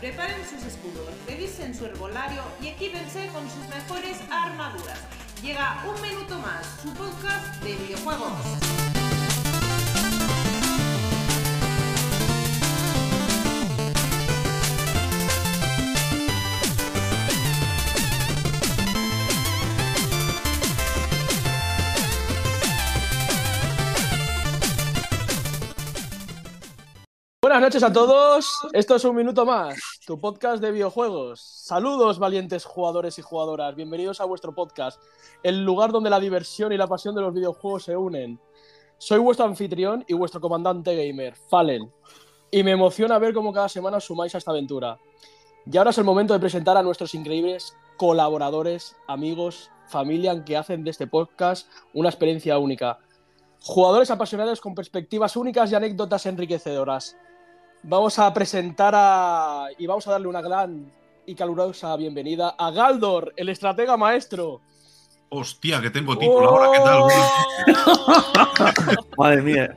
preparen sus escudos, revisen su herbolario y equípense con sus mejores armaduras. Llega un minuto más, su podcast de videojuegos. Buenas noches a todos. Esto es un minuto más, tu podcast de videojuegos. Saludos, valientes jugadores y jugadoras. Bienvenidos a vuestro podcast, el lugar donde la diversión y la pasión de los videojuegos se unen. Soy vuestro anfitrión y vuestro comandante gamer, Fallen. Y me emociona ver cómo cada semana os sumáis a esta aventura. Y ahora es el momento de presentar a nuestros increíbles colaboradores, amigos, familia que hacen de este podcast una experiencia única. Jugadores apasionados con perspectivas únicas y anécdotas enriquecedoras vamos a presentar a, y vamos a darle una gran y calurosa bienvenida a Galdor, el estratega maestro. Hostia, que tengo título ahora, ¿qué tal? Madre mía.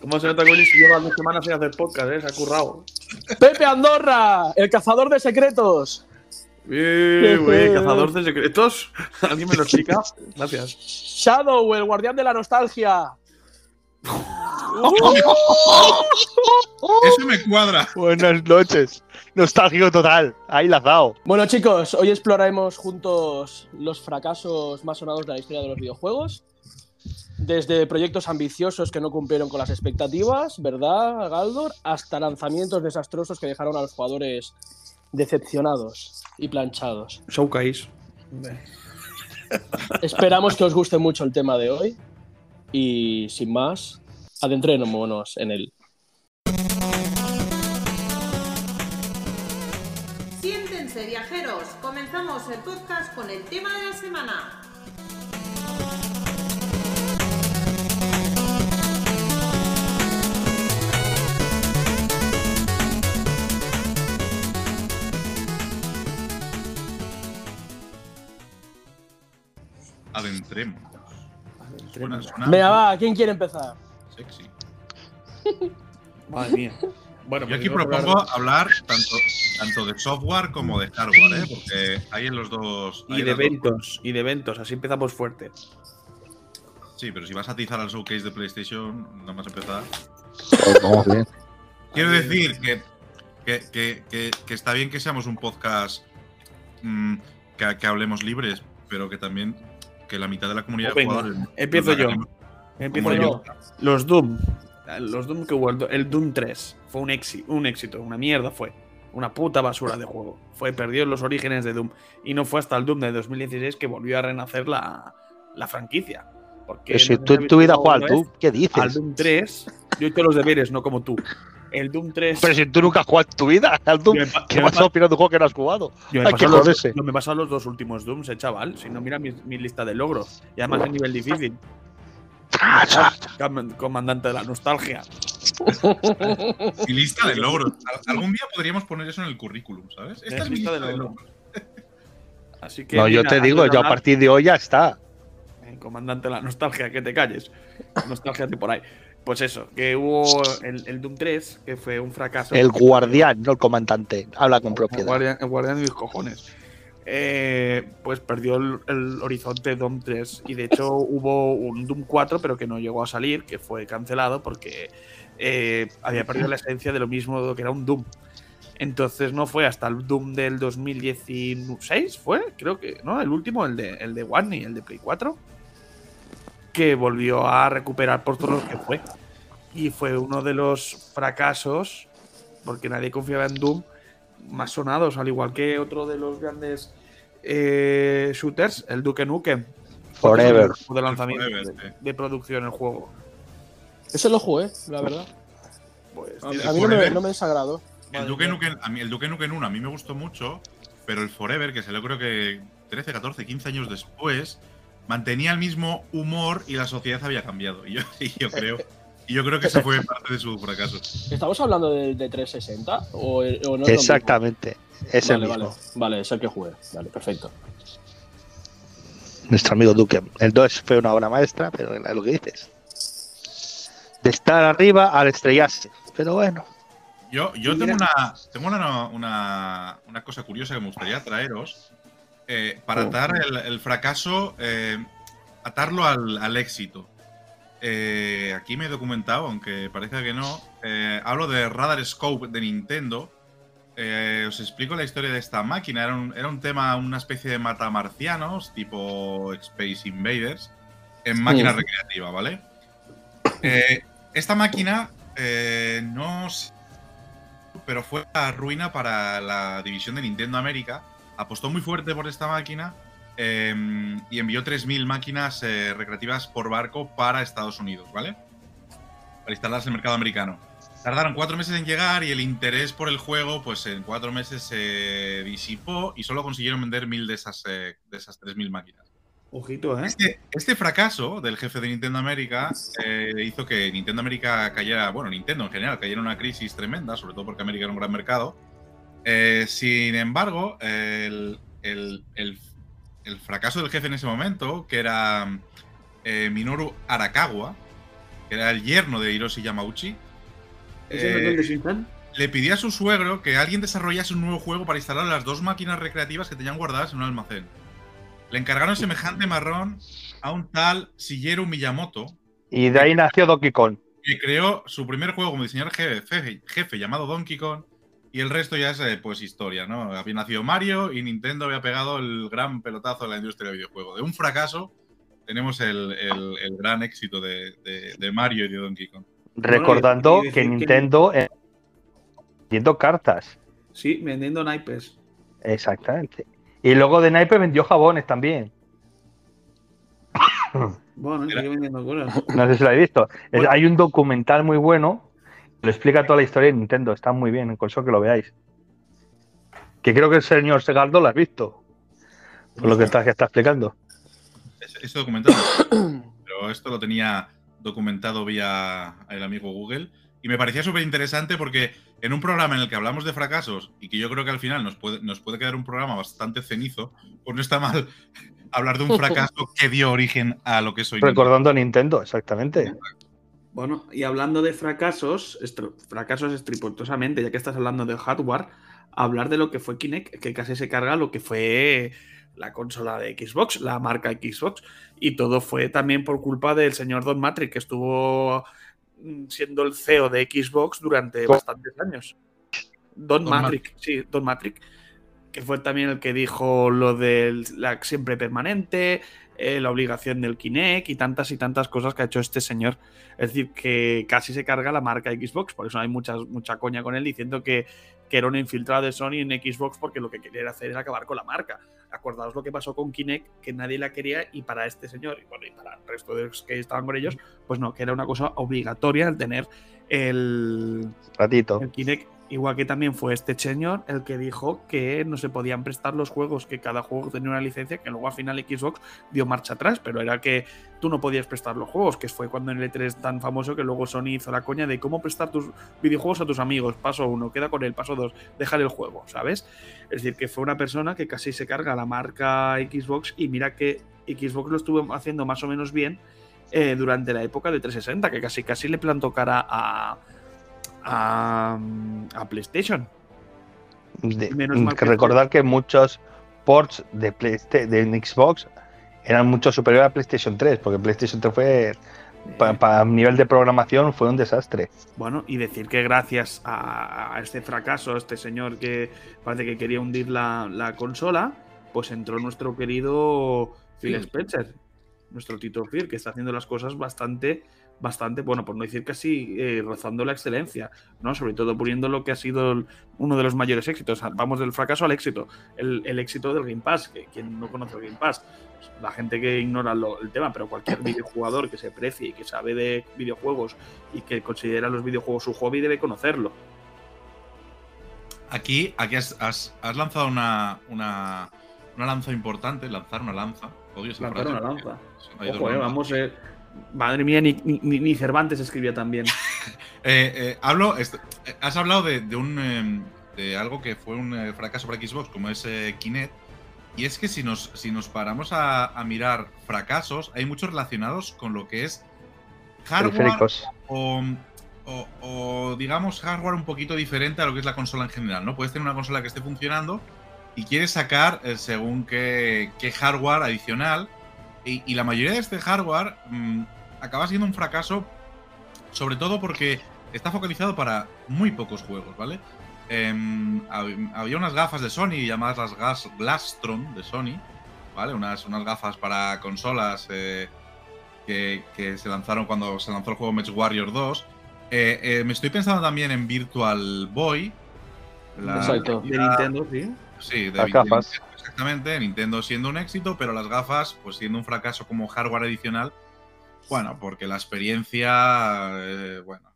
¿Cómo se nota que lleva dos semanas sin hacer podcast, eh? Se ha currado. Pepe Andorra, el cazador de secretos. Bien, güey, cazador de secretos. ¿Alguien me lo explica? Gracias. Shadow, el guardián de la nostalgia. Eso me cuadra. Buenas noches. Nostálgico total. Ahí la has dado. Bueno, chicos, hoy exploraremos juntos los fracasos más sonados de la historia de los videojuegos. Desde proyectos ambiciosos que no cumplieron con las expectativas, ¿verdad, Galdor? Hasta lanzamientos desastrosos que dejaron a los jugadores decepcionados y planchados. Showcase. Esperamos que os guste mucho el tema de hoy. Y sin más, adentrémonos en él. Siéntense, viajeros. Comenzamos el podcast con el tema de la semana. Adentremos. Suena, Venga, va, ¿quién quiere empezar? Sexy. Madre mía. Bueno, Yo pues aquí propongo hablar, tanto, tanto de software como de hardware, ¿eh? porque hay en los dos. Y de eventos, y de eventos, así empezamos fuerte. Sí, pero si vas a atizar al showcase de PlayStation, nada más empezar. Bien. Quiero decir que, que, que, que, está bien que seamos un podcast mmm, que, hablemos libres, pero que también que la mitad de la comunidad de jugadores. Empiezo yo. Yo. Los Doom. Los Doom que hubo, el Doom 3 fue un, éxito, un éxito, una mierda fue. Una puta basura de juego. Fue, perdió los orígenes de Doom. Y no fue hasta el Doom de 2016 que volvió a renacer la, la franquicia. Porque si tú en tu vida juegas al Doom, ¿qué dices? Al Doom 3, yo he hecho los deberes, no como tú. El Doom 3. Pero si tú nunca has jugado en tu vida al Doom, ¿qué vas a opinar de un juego que no has jugado? Yo me, he los, yo me he pasado los dos últimos Dooms, eh, chaval. Si no, mira mi, mi lista de logros. Y además a nivel difícil. Comandante de la nostalgia. Mi lista de logros. Algún día podríamos poner eso en el currículum, ¿sabes? Esta es, mi lista de logros. Así que, no, yo te digo, yo a partir de hoy ya está. Eh, comandante de la nostalgia, que te calles. Nostalgia por ahí. Pues eso, que hubo el, Doom 3, que fue un fracaso. El guardián, no el comandante. Habla con propiedad. El guardián, el guardián de mis cojones. Eh, pues perdió el, horizonte Doom 3 y de hecho hubo un Doom 4 pero que no llegó a salir, que fue cancelado porque eh, había perdido la esencia de lo mismo que era un Doom. Entonces no fue hasta el Doom del 2016, fue, creo que, ¿no? El último, el de, el de One y el de Play 4, que volvió a recuperar por todos los que fue. Y fue uno de los fracasos, porque nadie confiaba en Doom, más sonados, al igual que otro de los grandes eh, shooters, el Duke Nukem. Forever. De lanzamiento, de, producción el juego. Ese lo jugué, la verdad. Pues, a, mí no me, no me, desagradó. El Duke, Nukem, a mí, el Duke Nukem 1 a mí me gustó mucho, pero el Forever, que salió creo que 13, 14, 15 años después, mantenía el mismo humor y la sociedad había cambiado. Y yo, y yo creo y yo creo que ese fue parte de su fracaso. ¿Estamos hablando de, 360 o, o no? Exactamente. Es vale, el vale, vale, es el que jugué. Vale, perfecto. Nuestro amigo Duque. El 2 fue una obra maestra, pero es lo que dices. De estar arriba al estrellarse. Pero bueno. Yo, yo tengo, una, tengo una, una, cosa curiosa que me gustaría traeros. Eh, para oh. atar el, fracaso, eh, atarlo al, éxito. Eh, aquí me he documentado, aunque parece que no. hablo de Radar Scope de Nintendo. Os explico la historia de esta máquina. Era un, era un tema, una especie de matamarcianos, tipo Space Invaders, en máquina recreativa, ¿vale? esta máquina no pero fue la ruina para la división de Nintendo América. Apostó muy fuerte por esta máquina em, y envió 3.000 máquinas eh, recreativas por barco para Estados Unidos, ¿vale? Para instalarse en el mercado americano. Tardaron cuatro meses en llegar y el interés por el juego, pues en cuatro meses se disipó y solo consiguieron vender mil de esas, eh, de esas 3.000 máquinas. Ojito, ¿eh? Este, este, fracaso del jefe de Nintendo América eh, hizo que Nintendo América cayera, bueno, Nintendo en general, cayera en una crisis tremenda, sobre todo porque América era un gran mercado. Eh, sin embargo, el, fracaso del jefe en ese momento, que era eh, Minoru Arakawa, que era el yerno de Hiroshi Yamauchi, le pidió a su suegro que alguien desarrollase un nuevo juego para instalar las dos máquinas recreativas que tenían guardadas en un almacén. Le encargaron semejante marrón a un tal Shigeru Miyamoto. Y de ahí nació Donkey Kong. Que creó su primer juego como diseñador jefe, jefe llamado Donkey Kong. Y el resto ya es eh, pues historia, ¿no? Había nacido Mario y Nintendo había pegado el gran pelotazo de la industria de videojuegos. De un fracaso tenemos el, gran éxito de, Mario y de Donkey Kong. Recordando que Nintendo que... vendiendo cartas. Sí, vendiendo naipes. Exactamente. Y luego de Naipe vendió jabones también. Bueno, sigue vendiendo cosas. No sé si lo habéis visto. Hay un documental muy bueno que lo explica toda la historia de Nintendo. Está muy bien, en eso que lo veáis. Que creo que el señor Segardo lo has visto. Por lo que está, que está explicando. Ese, documental. pero esto lo tenía documentado vía el amigo Google. Y me parecía súper interesante porque en un programa en el que hablamos de fracasos y que yo creo que al final nos puede, nos puede quedar un programa bastante cenizo, pues no está mal hablar de un fracaso que dio origen a lo que soy. Recordando a Nintendo, exactamente. Bueno, y hablando de fracasos, fracasos estripitosamente, ya que estás hablando de hardware, hablar de lo que fue Kinect, que casi se carga lo que fue la consola de Xbox, la marca Xbox, y todo fue también por culpa del señor Don Matrix, que estuvo Mm, siendo el CEO de Xbox durante bastantes años. Don, Matrix, sí, Don Matrix, que fue también el que dijo lo de la siempre permanente, eh, la obligación del Kinect y tantas y tantas cosas que ha hecho este señor. Es decir, que casi se carga la marca Xbox, por eso hay mucha, mucha coña con él diciendo que, que era un infiltrado de Sony en Xbox porque lo que quería hacer era acabar con la marca. Acordaos lo que pasó con Kinect, que nadie la quería y para este señor y, bueno, y para el resto de los que estaban con ellos, pues no, que era una cosa obligatoria el tener el, Ratito. el Kinect Igual que también fue este señor el que dijo que no se podían prestar los juegos, que cada juego tenía una licencia, que luego al final Xbox dio marcha atrás, pero era que tú no podías prestar los juegos, que fue cuando en el E3 tan famoso que luego Sony hizo la coña de cómo prestar tus videojuegos a tus amigos. Paso uno, queda con él, paso dos, dejar el juego, ¿sabes? Es decir, que fue una persona que casi se carga la marca Xbox y mira que Xbox lo estuvo haciendo más o menos bien eh, durante la época de 360, que casi casi le plantó cara a a, PlayStation. Menos que recordar que muchos ports de, de Xbox eran mucho superiores a PlayStation 3, porque PlayStation 3 fue para nivel de programación fue un desastre. Bueno, y decir que gracias a, este fracaso, a este señor que parece que quería hundir la, consola, pues entró nuestro querido Phil Spencer, nuestro Tito Phil, que está haciendo las cosas bastante bastante, bueno, por no decir casi eh, rozando la excelencia, ¿no? Sobre todo poniendo lo que ha sido uno de los mayores éxitos. Vamos del fracaso al éxito. El, éxito del Game Pass, que quien no conoce el Game Pass, pues, la gente que ignora el tema, pero cualquier videojugador que se precie y que sabe de videojuegos y que considera los videojuegos su hobby debe conocerlo. Aquí, aquí has, lanzado una, una, lanza importante, lanzar una lanza. lanzar una lanza. Ojo, eh, vamos, eh, Madre mía, ni, Cervantes escribía también. Eh, eh, hablo, has hablado de, un, em, de algo que fue un eh, fracaso para Xbox, como es Kinect. Y es que si nos, si nos paramos a, mirar fracasos, hay muchos relacionados con lo que es hardware o, o, digamos hardware un poquito diferente a lo que es la consola en general, ¿no? Puedes tener una consola que esté funcionando y quieres sacar eh, según qué, hardware adicional y, la mayoría de este hardware mm, acaba siendo un fracaso, sobre todo porque está focalizado para muy pocos juegos, ¿vale? Em, había unas gafas de Sony llamadas las Gas Glastron de Sony, ¿vale? Unas, unas gafas para consolas eh, que, se lanzaron cuando se lanzó el juego Match Warrior 2. Eh, eh, me estoy pensando también en Virtual Boy. Exacto. De Nintendo, sí. Sí, de las gafas. Exactamente, Nintendo siendo un éxito, pero las gafas, pues siendo un fracaso como hardware adicional. Bueno, porque la experiencia, bueno,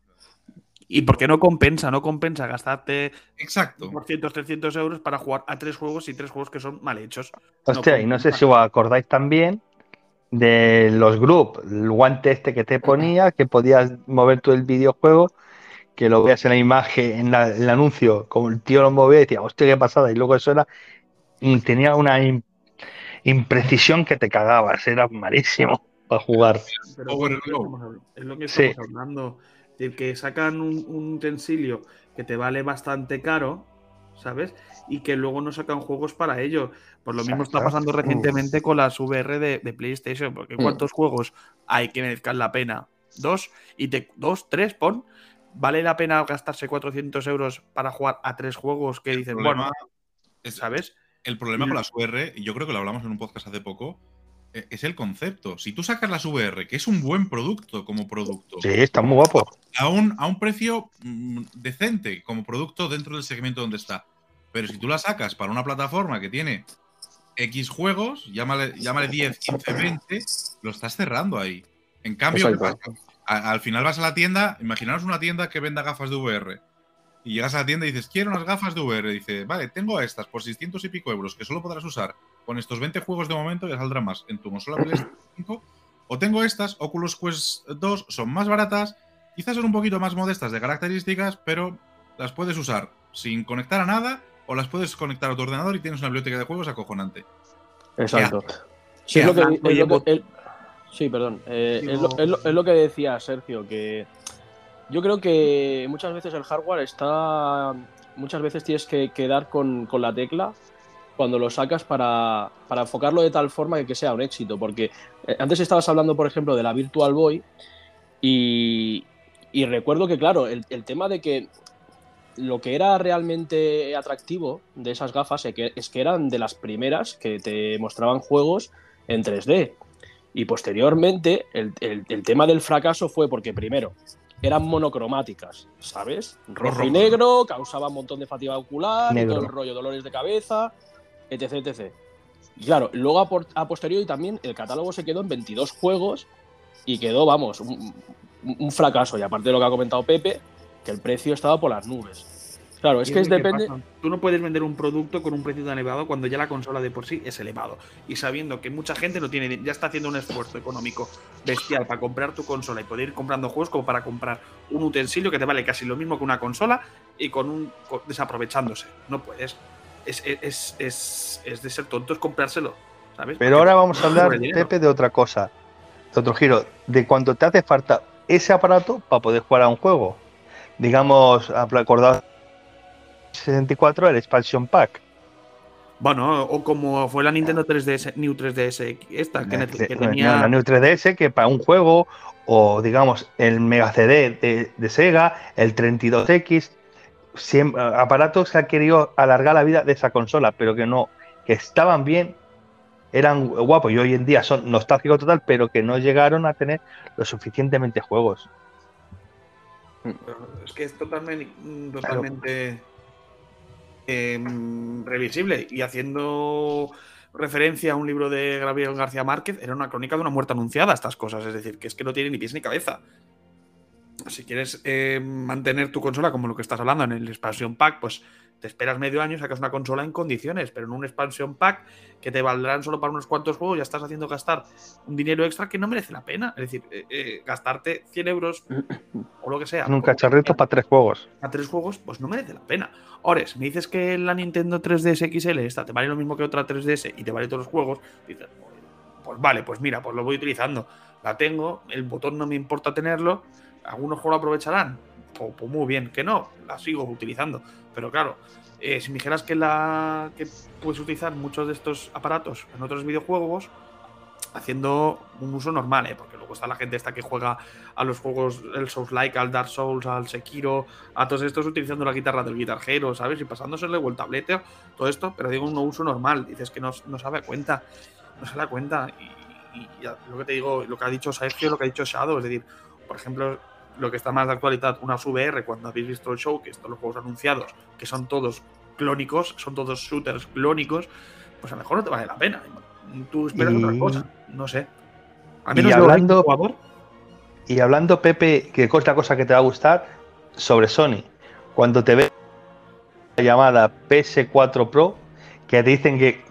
y porque no compensa, no compensa gastarte Exacto. 200, 300 euros para jugar a tres juegos y tres juegos que son mal hechos. Hostia, y no sé si os acordáis también de los group, el guante este que te ponía, que podías mover todo el videojuego, que lo veas en la imagen, en, el anuncio, como el tío lo movía y decía, hostia, qué pasada, y luego eso era, tenía una imprecisión que te cagabas, era malísimo para jugar. Pero, es lo que estamos hablando decir, que sacan un, utensilio que te vale bastante caro, ¿sabes? Y que luego no sacan juegos para ello. Pues lo mismo está pasando recientemente con las VR de, PlayStation, porque mm. ¿cuántos juegos hay que merezcan la pena? Dos, y te, dos, tres, pon. ¿Vale la pena gastarse 400 euros para jugar a tres juegos que dicen, bueno, ¿sabes? El problema con las VR, y yo creo que lo hablamos en un podcast hace poco, e, es el concepto. Si tú sacas las VR, que es un buen producto como producto. Sí, está muy guapo. A un, a un precio mm, decente como producto dentro del segmento donde está. Pero si tú la sacas para una plataforma que tiene X juegos, llámale, llámale 10, 15, 20, lo estás cerrando ahí. En cambio, al final vas a la tienda, imaginaros una tienda que venda gafas de VR. Y llegas a la tienda y dices, quiero unas gafas de VR. Y dice, vale, tengo estas por 600 y pico euros que solo podrás usar con estos 20 juegos de momento ya saldrá más en tu consola PlayStation 5. O tengo estas, Oculus Quest 2, son más baratas, quizás son un poquito más modestas de características, pero las puedes usar sin conectar a nada o las puedes conectar a tu ordenador y tienes una biblioteca de juegos acojonante. Exacto. Sí, es lo que, sí, perdón. Eh, es, lo, que decía Sergio, que yo creo que muchas veces el hardware está. Muchas veces tienes que quedar con, con la tecla cuando lo sacas para, enfocarlo de tal forma que, sea un éxito. Porque eh, antes estabas hablando, por ejemplo, de la Virtual Boy y, recuerdo que, claro, el, tema de que lo que era realmente atractivo de esas gafas es que, es que eran de las primeras que te mostraban juegos en 3D. Y posteriormente el, tema del fracaso fue porque primero eran monocromáticas, ¿sabes? Rojo y negro, causaba un montón de fatiga ocular, todo el rollo, dolores de cabeza etc, etc. Y claro, luego a, posteriori también el catálogo se quedó en 22 juegos y quedó, vamos, un, fracaso. Y aparte de lo que ha comentado Pepe, que el precio estaba por las nubes. Claro, es que es depende. Tú no puedes vender un producto con un precio tan elevado cuando ya la consola de por sí es elevado. Y sabiendo que mucha gente no tiene, ya está haciendo un esfuerzo económico bestial para comprar tu consola y poder ir comprando juegos como para comprar un utensilio que te vale casi lo mismo que una consola y con un desaprovechándose. No puedes es, de ser tontos comprárselo. ¿sabes? Pero ahora vamos a hablar, Pepe, de otra cosa, de otro giro, de cuando te hace falta ese aparato para poder jugar a un juego. Digamos, acordado 64, el Expansion Pack. Bueno, o como fue la Nintendo 3DS, New 3DS, esta, que, tenía... la New 3DS, que para un juego, o digamos, el Mega CD de, de Sega, el 32X, aparatos que ha querido alargar la vida de esa consola, pero que no, que estaban bien, eran guapos y hoy en día son nostálgicos total, pero que no llegaron a tener lo suficientemente juegos. Es que es totalmente, totalmente em, revisible y haciendo referencia a un libro de Gabriel García Márquez, era una crónica de una muerte anunciada, estas cosas, es decir, que es que no tiene ni pies ni cabeza. Si quieres eh, mantener tu consola como lo que estás hablando en el expansion pack, pues te esperas medio año sacas una consola en condiciones, pero en un expansion pack que te valdrán solo para unos cuantos juegos, ya estás haciendo gastar un dinero extra que no merece la pena. Es decir, eh, eh, gastarte 100 euros o lo que sea. En un cacharrito para tres juegos. A tres juegos, pues no merece la pena. Ahora, me dices que la Nintendo 3DS XL esta te vale lo mismo que otra 3DS y te vale todos los juegos, dices, pues vale, pues mira, pues lo voy utilizando. La tengo, el botón no me importa tenerlo algunos juegos lo aprovecharán. Pues, pues, muy bien, que no, la sigo utilizando. Pero claro, eh, si me dijeras que, la, que puedes utilizar muchos de estos aparatos en otros videojuegos, haciendo un uso normal, ¿eh? porque luego está la gente esta que juega a los juegos, el Souls-like, al Dark Souls, al Sekiro, a todos estos utilizando la guitarra del guitarjero, ¿sabes? Y pasándosele o el tablete, todo esto, pero digo un uso normal, dices que no, no da cuenta, no se da cuenta. Y, y, lo que te digo, lo que ha dicho Sergio, lo que ha dicho Shadow, es decir, por ejemplo, lo que está más de actualidad, una VR, cuando habéis visto el show, que estos los juegos anunciados, que son todos clónicos, son todos shooters clónicos, pues a lo mejor no te vale la pena. Tú esperas otra cosa, no sé. A menos y hablando, y hablando, Pepe, que es la cosa que te va a gustar, sobre Sony. Cuando te ve la llamada PS4 Pro, que te dicen que,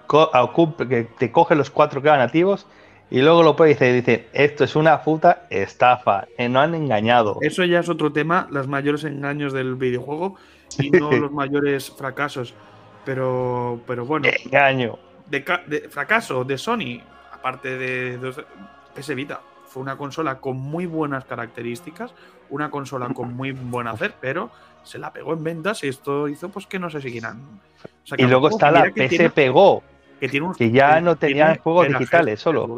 que te coge los 4K nativos y luego lo puede decir, dice, esto es una puta estafa, eh, no han engañado. Eso ya es otro tema, los mayores engaños del videojuego y no los mayores fracasos. Pero, pero bueno. Engaño. De, de, fracaso de Sony, aparte de, de PS Vita, fue una consola con muy buenas características, una consola con muy buen hacer, pero se la pegó en ventas y esto hizo pues que no se siguieran. y luego está la PS Pegó, que, tiene que ya no tenían juegos digitales solo.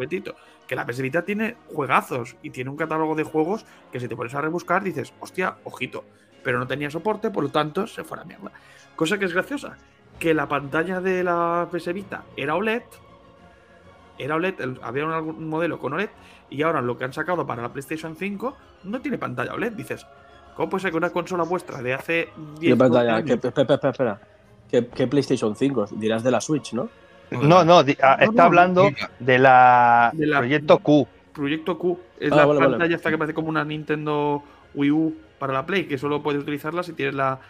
que la PS Vita tiene juegazos y tiene un catálogo de juegos que si te pones a rebuscar dices, hostia, ojito, pero no tenía soporte, por lo tanto se fue a la mierda. Cosa que es graciosa, que la pantalla de la PS Vita era OLED, era OLED, había un modelo con OLED y ahora lo que han sacado para la PlayStation 5 no tiene pantalla OLED. Dices, ¿cómo puede ser que una consola vuestra de hace 10 ¿Qué pantalla? espera, espera, ¿Qué, PlayStation 5? Dirás de la Switch, ¿no? No, no, ah, está hablando de la, Proyecto Q. Proyecto Q. Es ah, la pantalla esta que parece como una Nintendo Wii U para la Play, que solo puedes utilizarla si tienes la,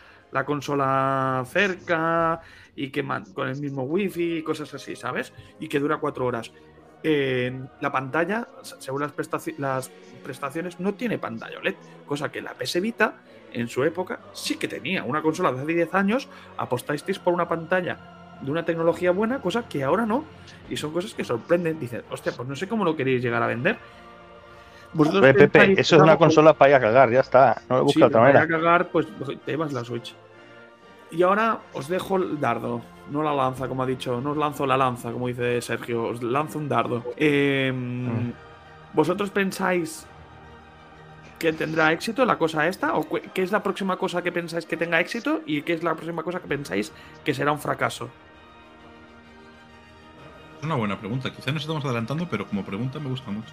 consola cerca y que con el mismo wifi y cosas así, ¿sabes? Y que dura cuatro horas. la pantalla, según las, las, prestaciones, no tiene pantalla OLED, cosa que la PS Vita en su época sí que tenía. Una consola de hace 10 años, apostasteis por una pantalla de una tecnología buena, cosa que ahora no. Y son cosas que sorprenden. Dicen, hostia, pues no sé cómo lo queréis llegar a vender. Pepe, eso es una consola para ir a cagar, ya está. No lo busca otra manera. Para ir a cagar, pues te vas la Switch. Y ahora os dejo el dardo, no la lanza, como ha dicho. No os lanzo la lanza, como dice Sergio. Os lanzo un dardo. Em, mm. ¿Vosotros pensáis que tendrá éxito la cosa esta? ¿O qué es la próxima cosa que pensáis que tenga éxito? ¿Y qué es la próxima cosa que pensáis que será un fracaso? Es una buena pregunta. Quizá nos estamos adelantando, pero como pregunta me gusta mucho.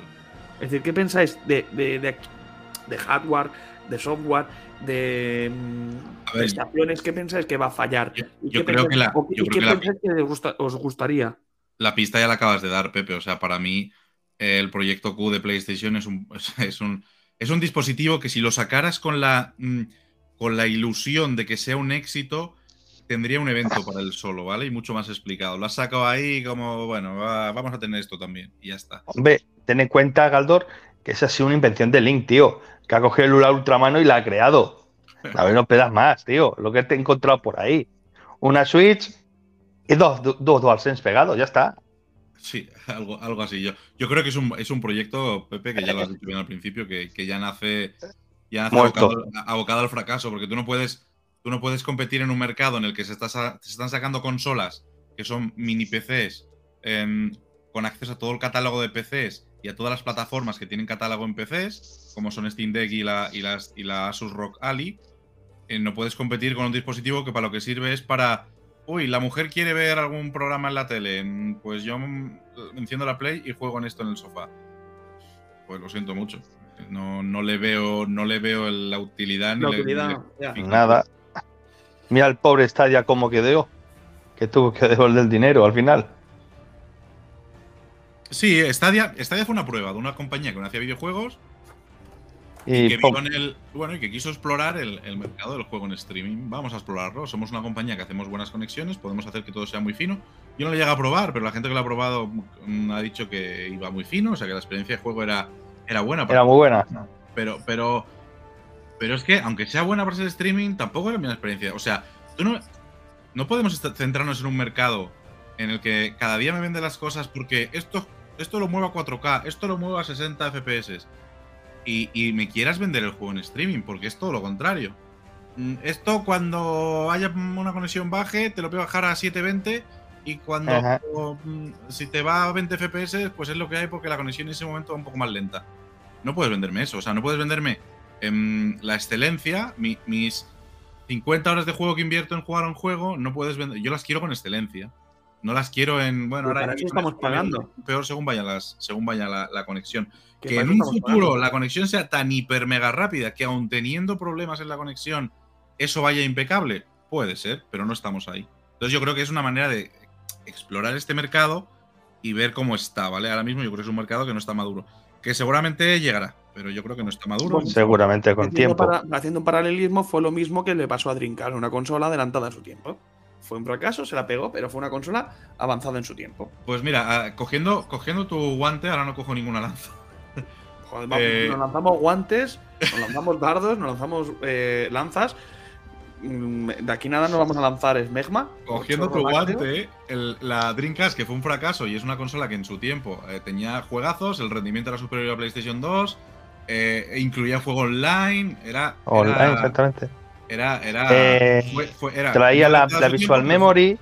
Es decir, ¿qué pensáis de, de, hardware, de software, de mm, prestaciones? ¿Qué pensáis que va a fallar? Yo, creo que la. ¿Y qué pensáis que os, gustaría? La pista ya la acabas de dar, Pepe. O sea, para mí, el proyecto Q de PlayStation es un, es un, es un dispositivo que si lo sacaras con la, mm, con la ilusión de que sea un éxito tendría un evento para él solo, ¿vale? Y mucho más explicado. Lo has sacado ahí como, bueno, vamos a tener esto también y ya está. Hombre, ten en cuenta, Galdor, que esa ha sido una invención de Link, tío, que ha cogido el ultramano y la ha creado. A ver, no pedas más, tío, lo que te he encontrado por ahí. Una Switch y dos, dos DualSense pegados, ya está. Sí, algo, algo así. Yo, yo creo que es un, es un proyecto, Pepe, que ya lo has dicho bien al principio, que, ya nace, ya abocado, abocado, al fracaso, porque tú no puedes Tú no puedes competir en un mercado en el que se, están sacando consolas que son mini PCs em, con acceso a todo el catálogo de PCs y a todas las plataformas que tienen catálogo en PCs, como son Steam Deck y la, y las, y la Asus Rock Ali. Eh, no puedes competir con un dispositivo que para lo que sirve es para. Uy, la mujer quiere ver algún programa en la tele. Pues yo enciendo la Play y juego en esto en el sofá. Pues lo siento mucho. No, no le veo, no le veo la utilidad ni la utilidad, nada. Mira el pobre Stadia cómo quedó, que tuvo que devolver el dinero al final. Sí, Stadia, Stadia fue una prueba de una compañía que no hacía videojuegos y, que el, bueno, y que quiso explorar el, mercado del juego en streaming. Vamos a explorarlo. Somos una compañía que hacemos buenas conexiones, podemos hacer que todo sea muy fino. Yo no lo llegué a probar, pero la gente que lo ha probado mm, ha dicho que iba muy fino, o sea que la experiencia de juego era, era buena. Era muy buena. Pero, pero pero es que, aunque sea buena para ser streaming, tampoco es la misma experiencia. O sea, tú no, no podemos centrarnos en un mercado en el que cada día me venden las cosas porque esto, esto lo muevo a 4K, esto lo muevo a 60 FPS. y, me quieras vender el juego en streaming, porque es todo lo contrario. Mm, esto cuando haya una conexión baje, te lo puedo bajar a 720 y cuando mm, si te va a 20 FPS, pues es lo que hay porque la conexión en ese momento va un poco más lenta. No puedes venderme eso, o sea, no puedes venderme em, la excelencia, mis 50 horas de juego que invierto en jugar a un juego, no puedes vender. Yo las quiero con excelencia. No las quiero en. Bueno, ahora estamos pagando. Peor según vaya, las, según vaya la, conexión. Que en un futuro la conexión sea tan hiper mega rápida que aun teniendo problemas en la conexión, eso vaya impecable. Puede ser, pero no estamos ahí. Entonces yo creo que es una manera de explorar este mercado y ver cómo está, ¿vale? Ahora mismo yo creo que es un mercado que no está maduro. Que seguramente llegará, pero yo creo que no está maduro. seguramente con tiempo. haciendo un paralelismo, fue lo mismo que le pasó a Dreamcast, una consola adelantada a su tiempo. Fue un fracaso, se la pegó, pero fue una consola avanzada en su tiempo. Pues mira, ah, cogiendo, cogiendo tu guante, ahora no cojo ninguna lanza. Joder, eh, nos lanzamos guantes, nos lanzamos dardos, nos lanzamos eh, lanzas. Mm, de aquí nada nos vamos a lanzar Smegma. Cogiendo tu guante, la Dreamcast, que fue un fracaso y es una consola que en su tiempo eh, tenía juegazos, el rendimiento era superior a PlayStation 2, incluía juego online, era. Online, exactamente. Era. era, eh, traía la, Visual Memory.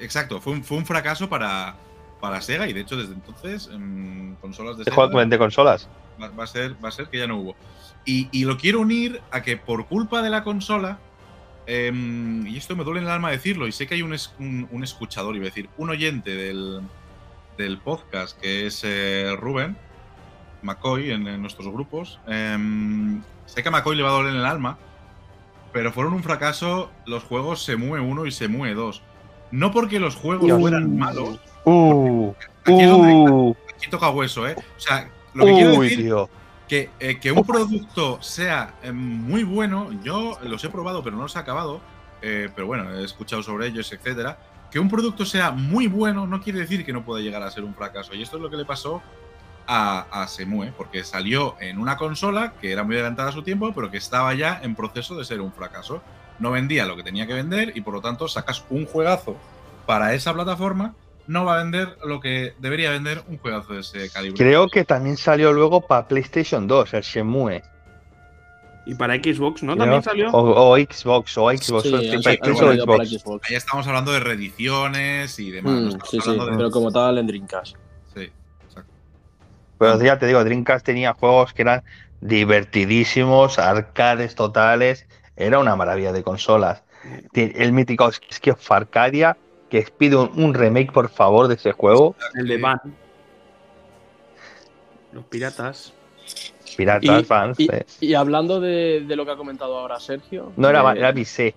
exacto, fue un, fue un fracaso para, para Sega y de hecho desde entonces en consolas de, Sega, de consolas. Va, a ser, va a ser que ya no hubo. Y, lo quiero unir a que por culpa de la consola, em, y esto me duele en el alma decirlo, y sé que hay un, un, escuchador, iba a decir, un oyente del, del podcast que es eh, Rubén McCoy en, nuestros grupos. Em, sé que a McCoy le va a doler en el alma pero fueron un fracaso los juegos Semue 1 y Semue 2. No porque los juegos fueran malos. Uh, uh. aquí, toca hueso, ¿eh? O sea, lo que quiero decir que, eh, que un producto sea eh, muy bueno, yo los he probado, pero no los he acabado. Eh, pero bueno, he escuchado sobre ellos, etcétera. Que un producto sea muy bueno no quiere decir que no pueda llegar a ser un fracaso. Y esto es lo que le pasó a, Semue, porque salió en una consola que era muy adelantada a su tiempo, pero que estaba ya en proceso de ser un fracaso. No vendía lo que tenía que vender y por lo tanto sacas un juegazo para esa plataforma, no va a vender lo que debería vender un juegazo de ese calibre. Creo que también salió luego para PlayStation 2, el Semue. Y para Xbox, ¿no? También salió. O, Xbox, o Xbox. Ahí estamos hablando de reediciones y demás. Mm, sí, sí, pero como tal en Dreamcast. Pero ya te digo, Dreamcast tenía juegos que eran divertidísimos, arcades totales, era una maravilla de consolas. El mítico que of Arcadia, que pido un, remake por favor de ese juego. El de Van. Los piratas. Piratas, fans. Y, hablando de, lo que ha comentado ahora Sergio. No era, era Vise.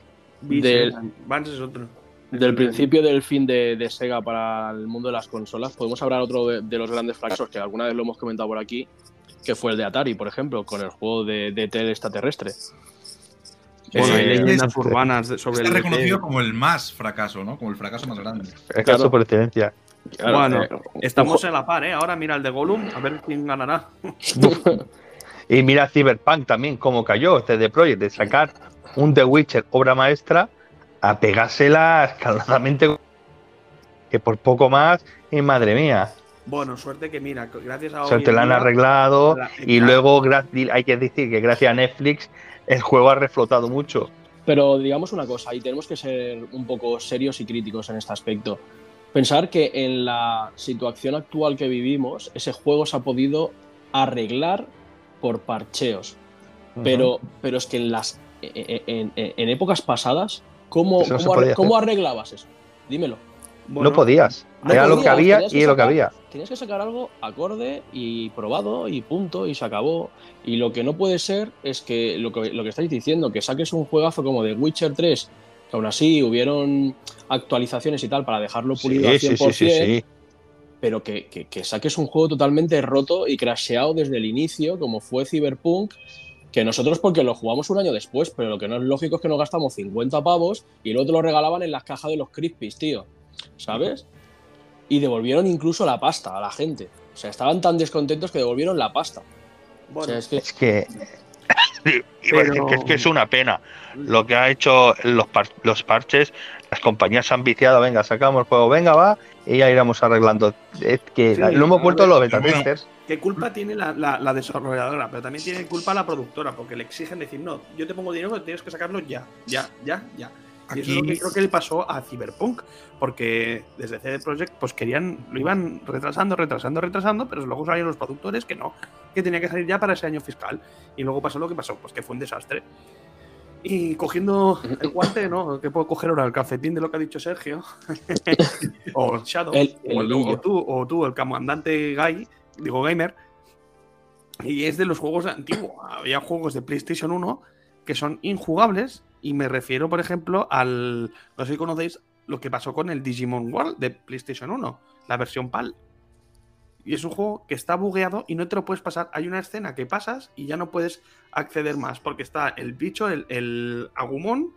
Vans es otro del principio del fin de, Sega para el mundo de las consolas, podemos hablar otro de, los grandes fracasos que alguna vez lo hemos comentado por aquí, que fue el de Atari, por ejemplo, con el juego de, de Tel extraterrestre. Bueno, hay leyendas urbanas sobre Está reconocido como el más fracaso, ¿no? Como el fracaso más grande. El caso por excelencia. bueno, eh, estamos en la par, ¿eh? Ahora mira el de Gollum, a ver quién ganará. y mira Cyberpunk también, cómo cayó este de Project, de sacar un The Witcher obra maestra a pegársela escaladamente que por poco más y madre mía. Bueno, suerte que mira, gracias a Suerte la han arreglado y luego hay que decir que gracias a Netflix el juego ha reflotado mucho. Pero digamos una cosa, y tenemos que ser un poco serios y críticos en este aspecto. Pensar que en la situación actual que vivimos, ese juego se ha podido arreglar por parcheos. pero, pero es que en las e, e, en épocas pasadas ¿Cómo, cómo, arreglabas eso? Dímelo. no podías. Era lo que había y lo que había. Tienes que sacar algo acorde y probado y punto y se acabó. Y lo que no puede ser es que lo que, lo que estáis diciendo, que saques un juegazo como The Witcher 3, que aún así hubieron actualizaciones y tal para dejarlo pulido al 100%, sí, pero que, que, que, saques un juego totalmente roto y crasheado desde el inicio, como fue Cyberpunk, que nosotros porque lo jugamos un año después, pero lo que no es lógico es que nos gastamos 50 pavos y luego te lo regalaban en las cajas de los Crispies, tío. ¿Sabes? Y devolvieron incluso la pasta a la gente. O sea, estaban tan descontentos que devolvieron la pasta. Bueno, es que... Es que... es una pena. Lo que ha hecho los, los parches, las compañías han viciado, venga, sacamos el juego, venga, va, y ya iremos arreglando. Es que lo hemos vuelto los beta ¿Qué culpa tiene la, desarrolladora? Pero también tiene culpa la productora, porque le exigen decir, no, yo te pongo dinero, pero tienes que sacarlo ya, ya, ya, ya. Y eso es lo que creo que le pasó a Cyberpunk, porque desde CD Projekt pues querían, lo iban retrasando, retrasando, retrasando, pero luego salieron los productores que no, que tenía que salir ya para ese año fiscal. Y luego pasó lo que pasó, pues que fue un desastre. Y cogiendo el guante, ¿no? Que puedo coger ahora el cafetín de lo que ha dicho Sergio. o Shadow. o, tú, o tú, el comandante Guy, digo gamer. Y es de los juegos antiguos. Había juegos de PlayStation 1 que son injugables. Y me refiero, por ejemplo, al. No sé si conocéis lo que pasó con el Digimon World de PlayStation 1, la versión PAL. Y es un juego que está bugueado y no te lo puedes pasar. Hay una escena que pasas y ya no puedes acceder más porque está el bicho, el, agumón,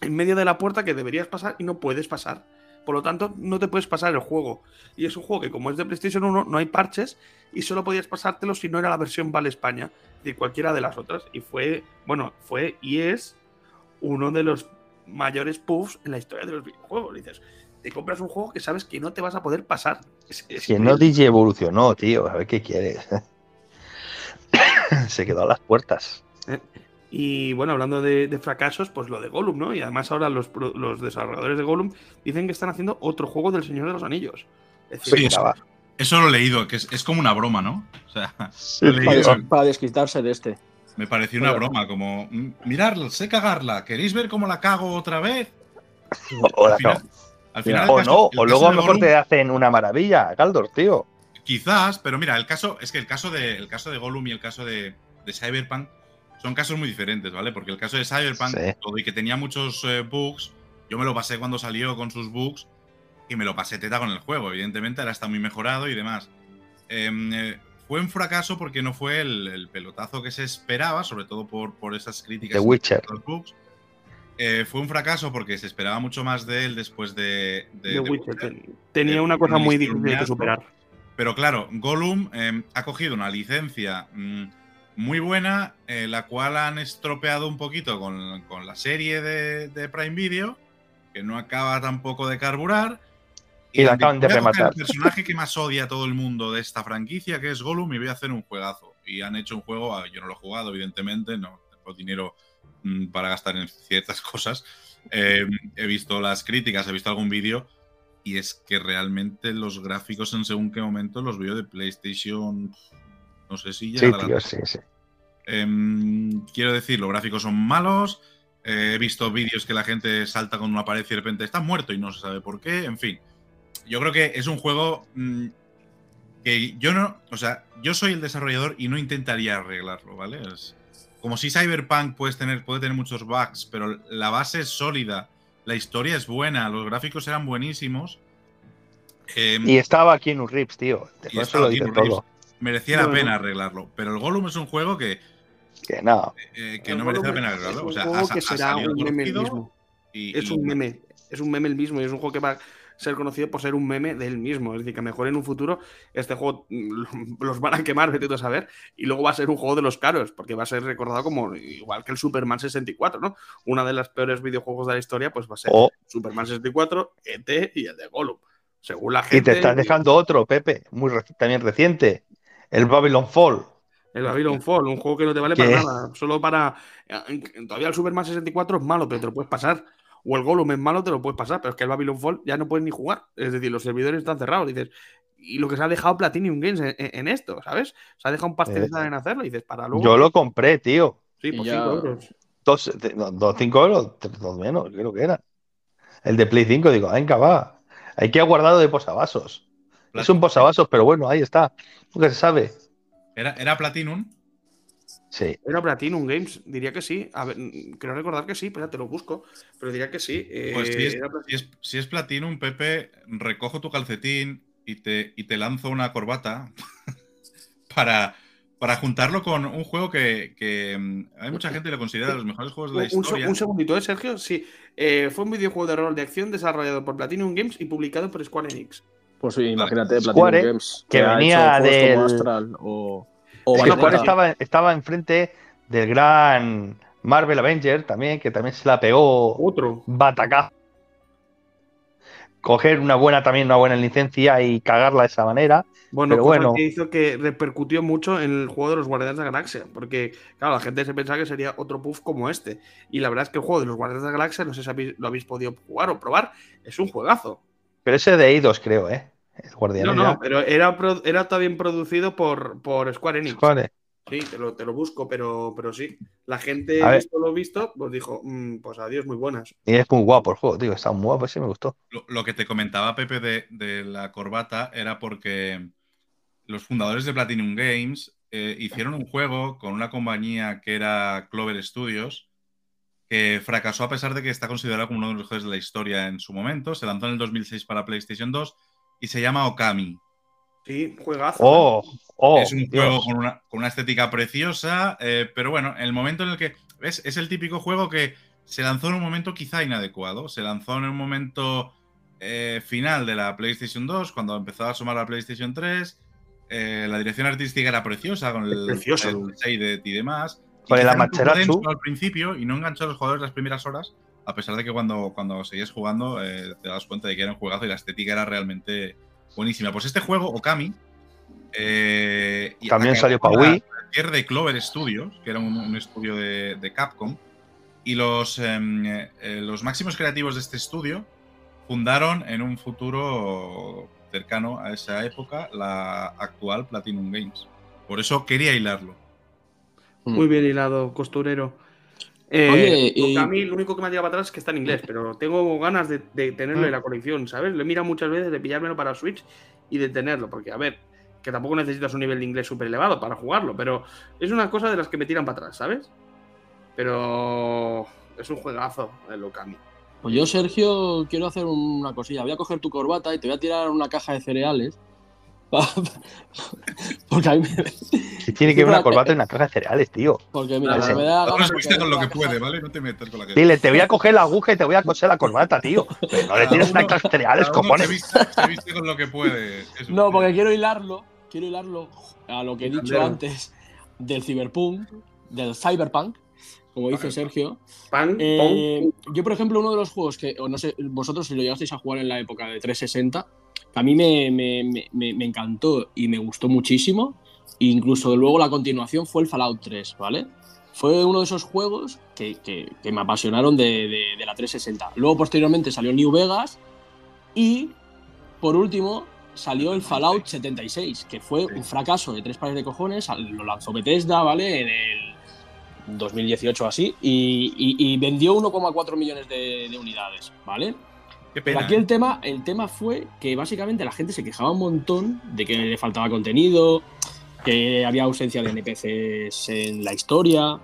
en medio de la puerta que deberías pasar y no puedes pasar. Por lo tanto, no te puedes pasar el juego. Y es un juego que, como es de PlayStation 1, no hay parches y solo podías pasártelo si no era la versión Vale España, de cualquiera de las otras. Y fue, bueno, fue y es uno de los mayores puffs en la historia de los videojuegos. Dices, te compras un juego que sabes que no te vas a poder pasar. si no DJ evolucionó, tío, a ver qué quieres. Se quedó a las puertas. Y bueno, hablando de, fracasos, pues lo de Gollum, ¿no? Y además ahora los, desarrolladores de Gollum dicen que están haciendo otro juego del Señor de los Anillos. sí, eso, lo he leído, que es, como una broma, ¿no? O sea, para, desquitarse de este. Me pareció una broma, como, mm, mirar, sé cagarla, ¿queréis ver cómo la cago otra vez? O, o no, o luego a lo mejor te hacen una maravilla, Galdor, tío. Quizás, pero mira, el caso es que el caso de, el caso de Gollum y el caso de, Cyberpunk son casos muy diferentes, ¿vale? Porque el caso de Cyberpunk, todo y que tenía muchos eh, bugs, yo me lo pasé cuando salió con sus bugs y me lo pasé teta con el juego. Evidentemente, ahora está muy mejorado y demás. Em, eh, fue un fracaso porque no fue el, pelotazo que se esperaba, sobre todo por, por esas críticas de Witcher. los bugs. Eh, fue un fracaso porque se esperaba mucho más de él después de. Tenía una cosa muy difícil de superar. Pero claro, Gollum em, ha cogido una licencia mm, muy buena, eh, la cual han estropeado un poquito con, la serie de, Prime Video, que no acaba tampoco de carburar. Y, la acaban de rematar. El personaje que más odia a todo el mundo de esta franquicia, que es Gollum, y voy a hacer un juegazo. Y han hecho un juego, ah, yo no lo he jugado, evidentemente, no tengo dinero Mm, para gastar en ciertas cosas. Eh, he visto las críticas, he visto algún vídeo y es que realmente los gráficos en según qué momento los veo de PlayStation. No sé si ya. Em, quiero decir, los gráficos son malos. Eh, he visto vídeos que la gente salta con una pared y de repente está muerto y no se sabe por qué. En fin, yo creo que es un juego mm, que yo no. O sea, yo soy el desarrollador y no intentaría arreglarlo, ¿vale? Es, como si Cyberpunk tener, puede tener muchos bugs, pero la base es sólida, la historia es buena, los gráficos eran buenísimos. Em, y estaba aquí en un Rips, tío. Merecía la pena arreglarlo. Pero el Gollum es un juego que. Que no. Eh, que no merece la pena arreglarlo. O sea, que será un meme el mismo. es un meme. Es un meme el mismo. Y es un juego que va ser conocido por ser un meme del mismo. Es decir, que mejor en un futuro este juego mm, los van a quemar, vete a saber, y luego va a ser un juego de los caros, porque va a ser recordado como igual que el Superman 64, ¿no? Una de las peores videojuegos de la historia, pues va a ser Superman 64, ET y el de Gollum. Según la gente. Y te estás dejando otro, Pepe, muy también reciente, el Babylon Fall. El Babylon Fall, un juego que no te vale para nada. Solo para. Eh, todavía el Superman 64 es malo, pero te lo puedes pasar o el Gollum es malo, te lo puedes pasar, pero es que el Babylon Fall ya no puedes ni jugar. Es decir, los servidores están cerrados. Dices, y lo que se ha dejado Platinum Games en, esto, ¿sabes? Se ha dejado un pastizal en hacerlo. Y dices, para luego. Yo lo compré, tío. Sí, por 5 euros. Dos, dos, cinco euros, dos menos, creo que era. El de Play 5, digo, venga, va. Hay que ha guardado de posavasos. Es un posavasos, pero bueno, ahí está. Nunca se sabe. ¿Era, era Platinum? Sí. ¿Era Platinum Games? Diría que sí. A ver, creo recordar que sí, pero te lo busco. Pero diría que sí. pues si es, si, es, Platinum, Pepe, recojo tu calcetín y te, y te lanzo una corbata para, para juntarlo con un juego que, mm, hay mucha gente que lo considera de los mejores juegos de la historia. Un, segundito, ¿eh, Sergio? Sí. Eh, fue un videojuego de rol de acción desarrollado por Platinum Games y publicado por Square Enix. Pues sí, imagínate, Platinum Games. Que, venía de. o estaba, estaba enfrente del gran Marvel Avenger también, que también se la pegó otro batacazo. coger una buena también, una buena licencia y cagarla de esa manera. Bueno, pero bueno. que hizo que repercutió mucho en el juego de los Guardianes de la Galaxia, porque claro, la gente se pensaba que sería otro puff como este. Y la verdad es que el juego de los Guardianes de la Galaxia, no sé si lo habéis podido jugar o probar, es un juegazo. Pero ese de Eidos, creo, ¿eh? no, no, pero era, era también producido por, por Square Enix. Sí, te lo, te lo, busco, pero, pero sí. La gente, visto lo visto, pues dijo, mm, pues adiós, muy buenas. Y es muy guapo el juego, tío, está muy guapo, sí me gustó. Lo, que te comentaba Pepe de, la corbata era porque los fundadores de Platinum Games eh, hicieron un juego con una compañía que era Clover Studios, que fracasó a pesar de que está considerado como uno de los mejores de la historia en su momento. Se lanzó en el 2006 para PlayStation 2 y se llama Okami. Sí, juegazo. Oh, oh, es un juego con una, estética preciosa, eh, pero bueno, el momento en el que. ¿Ves? Es el típico juego que se lanzó en un momento quizá inadecuado. Se lanzó en un momento eh, final de la PlayStation 2, cuando empezaba a sumar la PlayStation 3. Eh, la dirección artística era preciosa, con el, precioso. el y demás. Con el Amaterasu. al principio y no enganchó a los jugadores las primeras horas, a pesar de que cuando, cuando seguías jugando te das cuenta de que era un juegazo y la estética era realmente Buenísima. Pues este juego, Okami. Eh, También salió para Wii. de Clover Studios, que era un, estudio de, Capcom. Y los, em, eh, los máximos creativos de este estudio fundaron en un futuro cercano a esa época la actual Platinum Games. Por eso quería hilarlo. Muy bien hilado, costurero. Eh, Oye, A mí lo único que me ha llegado para atrás es que está en inglés, pero tengo ganas de, tenerlo en la colección, ¿sabes? Lo he mirado muchas veces de pillármelo para Switch y de tenerlo, porque a ver, que tampoco necesitas un nivel de inglés súper elevado para jugarlo, pero es una cosa de las que me tiran para atrás, ¿sabes? Pero es un juegazo el Okami. Pues yo, Sergio, quiero hacer una cosilla. Voy a coger tu corbata y te voy a tirar una caja de cereales porque a mí me... Si tiene que ver una corbata en una caja de cereales, tío. Porque mira, se me da. Ahora se con lo que puede, ¿vale? No te metas con la que. Dile, te voy a coger la aguja y te voy a coser la corbata, tío. Pero no le tienes una caja de cereales, cojones. Se viste, con lo que puede. no, porque quiero hilarlo. Quiero hilarlo a lo que he dicho antes del Cyberpunk, del Cyberpunk, como dice Sergio. Eh, yo, por ejemplo, uno de los juegos que, no sé, vosotros si lo llegasteis a jugar en la época de 360, a mí me, encantó y me gustó muchísimo. Incluso luego la continuación fue el Fallout 3, ¿vale? Fue uno de esos juegos que, me apasionaron de, la 360. Luego, posteriormente, salió New Vegas y, por último, salió el Fallout 76, que fue un fracaso de tres pares de cojones. Lo lanzó Bethesda, ¿vale? En el 2018 así, y, vendió 1,4 millones de, de unidades, ¿vale? Pero aquí el tema, el tema fue que básicamente la gente se quejaba un montón de que le faltaba contenido, que había ausencia de NPCs en la historia,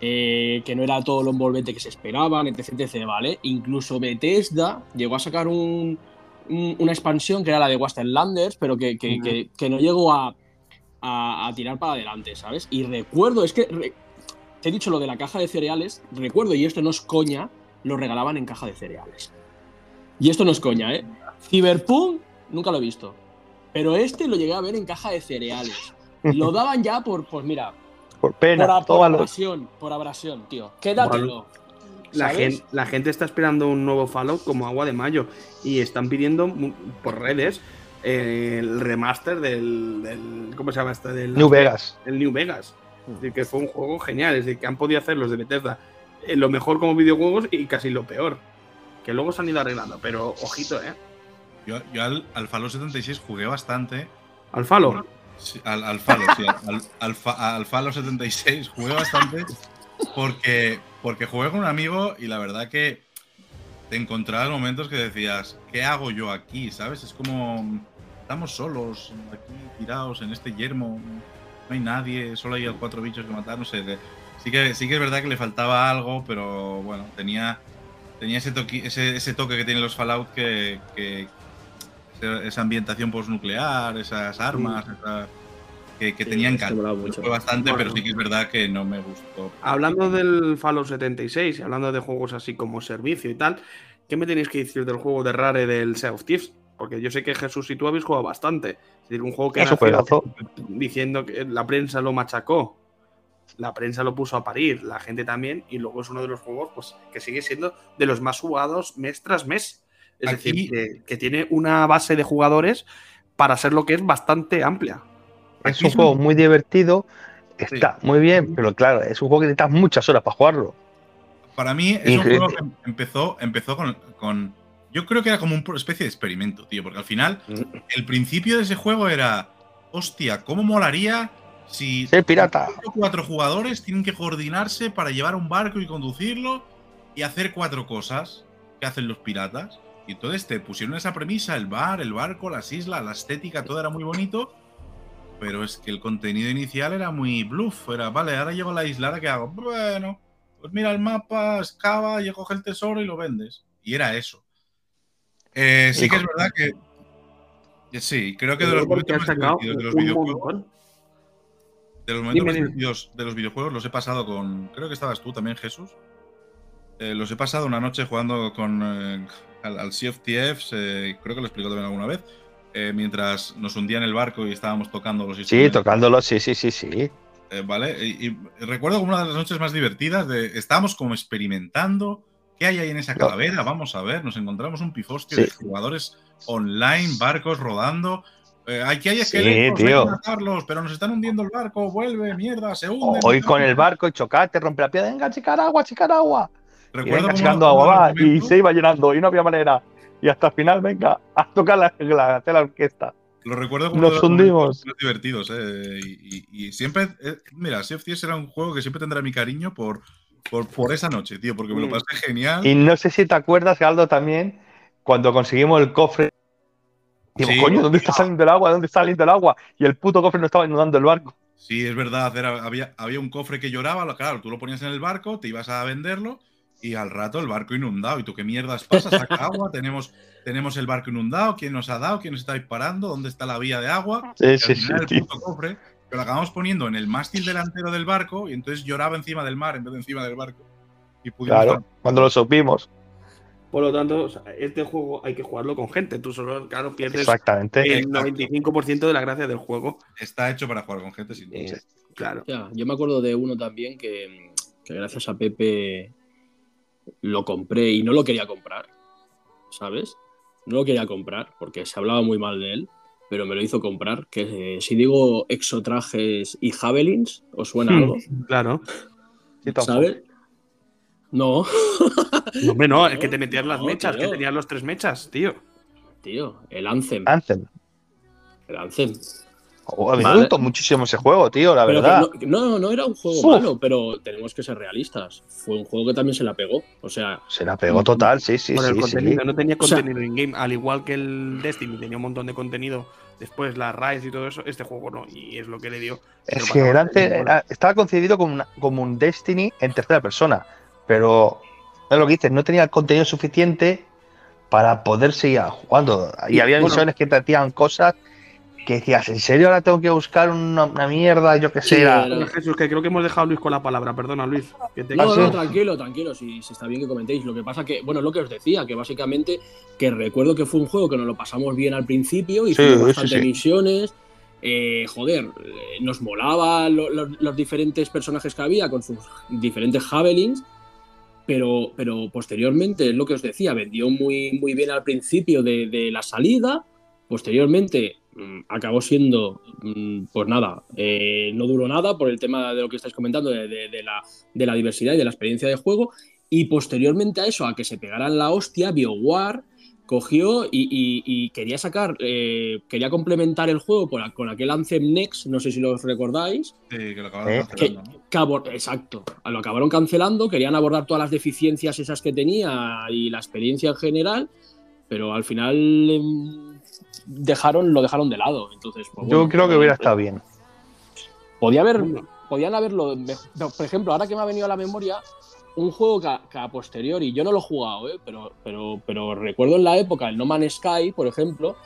eh, que no era todo lo envolvente que se esperaban, etc, etc, ¿vale? Incluso Bethesda llegó a sacar una expansión que era la de Wastelanders, pero que, no llegó a, tirar para adelante, ¿sabes? Y recuerdo, es que te he dicho lo de la caja de cereales, recuerdo, y esto no es coña, lo regalaban en caja de cereales. Y esto no es coña, ¿eh? Cyberpunk nunca lo he visto. Pero este lo llegué a ver en caja de cereales. Lo daban ya por, pues mira. Por pena, por, abrasión, por abrasión, tío. Quédatelo. la, gente, la gente está esperando un nuevo Fallout como agua de mayo y están pidiendo por redes eh, el remaster del, ¿Cómo se llama este? Del, New Vegas. El New Vegas. Es decir, que fue un juego genial. Es decir, que han podido hacer los de Bethesda eh, lo mejor como videojuegos y casi lo peor que luego se han ido arreglando, pero ojito, ¿eh? Yo, al, al, Fallout 76 jugué bastante. ¿Al Falo? Sí, al, al Falo, sí. Al, al, Fallout 76 jugué bastante porque, porque jugué con un amigo y la verdad que te encontrabas momentos que decías, ¿qué hago yo aquí? ¿Sabes? Es como, estamos solos, aquí tirados en este yermo, no hay nadie, solo hay cuatro bichos que matar, no sé. Sí que, sí que es verdad que le faltaba algo, pero bueno, tenía tenía ese toque, ese, toque que tienen los Fallout que, esa ambientación postnuclear, esas armas, que, tenían calma. Fue bastante, pero sí que es verdad que no me gustó. Hablando del Fallout 76 y hablando de juegos así como servicio y tal, ¿qué me tenéis que decir del juego de Rare del Sea of Thieves? Porque yo sé que Jesús y tú habéis jugado bastante. Es decir, un juego que diciendo que la prensa lo machacó la prensa lo puso a parir, la gente también, y luego es uno de los juegos pues, que sigue siendo de los más jugados mes tras mes. Es decir, que, tiene una base de jugadores para ser lo que es bastante amplia. Es un juego muy divertido, está muy bien, pero claro, es un juego que necesitas muchas horas para jugarlo. Para mí es un juego que empezó, empezó con, Yo creo que era como una especie de experimento, tío, porque al final mm. el principio de ese juego era. Hostia, ¿cómo molaría si pirata. cuatro jugadores tienen que coordinarse para llevar un barco y conducirlo y hacer cuatro cosas que hacen los piratas? Y entonces te pusieron esa premisa, el bar, el barco, las islas, la estética, todo era muy bonito. Pero es que el contenido inicial era muy bluff. Era, vale, ahora llego a la isla, ¿ahora qué hago? Bueno, pues mira el mapa, excava y coge el tesoro y lo vendes. Y era eso. Eh, sí que es verdad que, sí, creo que de los de los videojuegos. De los momentos más divertidos de los videojuegos los he pasado con. Creo que estabas tú también, Jesús. Eh, los he pasado una noche jugando con eh, al, Sea of Thieves, creo que lo explico también alguna vez. mientras nos hundían el barco y estábamos tocando los Sí, tocándolos, sí, sí, sí, sí. Eh, ¿Vale? Y, recuerdo como una de las noches más divertidas de estábamos como experimentando qué hay ahí en esa calavera, vamos a ver, nos encontramos un pifostio de jugadores online, barcos rodando. Eh, aquí hay esqueletos, hay que matarlos, pero nos están hundiendo el barco, vuelve, mierda, se hunde. Hoy con el barco y chocate, rompe la piedra, venga, chicar agua, chicar agua. Recuerdo y agua, y se iba llenando, y no había manera. Y hasta el final, venga, a tocar la, la, la orquesta. Lo recuerdo como Nos hundimos. Muy divertidos, ¿eh? y, siempre. Eh, mira, Sea of Thieves era un juego que siempre tendrá mi cariño por, por, esa noche, tío, porque me lo mm. pasé genial. Y no sé si te acuerdas, Aldo, también, cuando conseguimos el cofre. Digo, coño, ¿dónde está saliendo el agua? ¿Dónde está saliendo el agua? Y el puto cofre no estaba inundando el barco. Sí, es verdad. había, había un cofre que lloraba, claro, tú lo ponías en el barco, te ibas a venderlo y al rato el barco inundado. ¿Y tú qué mierdas pasa? Saca agua, tenemos, tenemos el barco inundado, ¿quién nos ha dado? ¿Quién nos está disparando? ¿Dónde está la vía de agua? Sí, sí, sí, el puto cofre, que lo acabamos poniendo en el mástil delantero del barco y entonces lloraba encima del mar en vez de encima del barco. Y claro, cuando lo supimos. Por lo tanto, este juego hay que jugarlo con gente. Tú solo, claro, pierdes Exactamente. el 95% de la gracia del juego. Está hecho para jugar con gente, sin duda. claro. yo me acuerdo de uno también que, que gracias a Pepe lo compré y no lo quería comprar, ¿sabes? No lo quería comprar porque se hablaba muy mal de él, pero me lo hizo comprar. Que eh, si digo exotrajes y javelins, ¿os suena hmm, algo? Claro. ¿Sabes? No. No, hombre, no, es que te metías las mechas, que tenías los tres mechas, tío. Tío, el Anthem. Anthem. El Anthem. Oh, a mí me gustó muchísimo ese juego, tío, la verdad. No, no, era un juego malo, pero tenemos que ser realistas. Fue un juego que también se la pegó. O sea. Se la pegó total, sí, sí. el contenido, no tenía contenido in-game. Al igual que el Destiny tenía un montón de contenido. Después la Rise y todo eso, este juego no. Y es lo que le dio. Es que estaba concebido como, como un Destiny en tercera persona. Pero es lo que dices, no tenía el contenido suficiente para poder seguir jugando. Y, había misiones que te hacían cosas que decías, ¿en serio ahora tengo que buscar una, mierda, yo qué sé? Jesús, que creo que hemos dejado a Luis con la palabra, perdona Luis. No, no, tranquilo, tranquilo, si, está bien que comentéis. Lo que pasa que, bueno, lo que os decía, que básicamente, que recuerdo que fue un juego que nos lo pasamos bien al principio, y hicimos bastantes misiones. Eh, joder, eh, nos molaba los diferentes personajes que había con sus diferentes javelins. Pero, pero posteriormente, es lo que os decía, vendió muy, muy bien al principio de, de la salida. Posteriormente Mm, acabó siendo, mm, pues nada, eh, no duró nada por el tema de lo que estáis comentando, de, la, diversidad y de la experiencia de juego. Y posteriormente a eso, a que se pegaran la hostia, BioWare cogió y, quería sacar, eh, quería complementar el juego con, aquel Anthem Next, no sé si lo recordáis. Sí, que lo acabaron eh, cancelando. exacto, lo acabaron cancelando, querían abordar todas las deficiencias esas que tenía y la experiencia en general, pero al final em, dejaron, lo dejaron de lado. Entonces, pues Yo creo que hubiera estado bien. Podía haber, podían haberlo. Por ejemplo, ahora que me ha venido a la memoria, un juego que a, posteriori, yo no lo he jugado, ¿eh? pero, pero, pero recuerdo en la época el No Man's Sky, por ejemplo,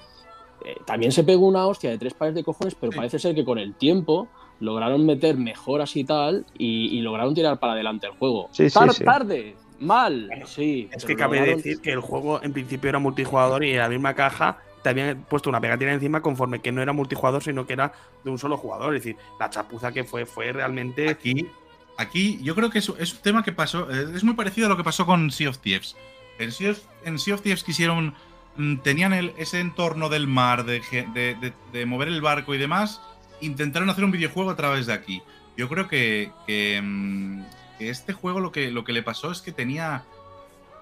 eh, también se pegó una hostia de tres pares de cojones, pero parece ser que con el tiempo lograron meter mejoras y tal y, lograron tirar para adelante el juego. Sí, Tarde, mal, sí. Es que cabe decir que el juego en principio era multijugador y en la misma caja te habían puesto una pegatina encima conforme que no era multijugador, sino que era de un solo jugador. Es decir, la chapuza que fue fue realmente. Aquí, aquí yo creo que es, un tema que pasó. Eh, es muy parecido a lo que pasó con Sea of Thieves. En Sea of, Thieves quisieron. Mm, tenían ese entorno del mar, de, de, mover el barco y demás. Intentaron hacer un videojuego a través de aquí. Yo creo que, que, mm, este juego lo que, lo que le pasó es que tenía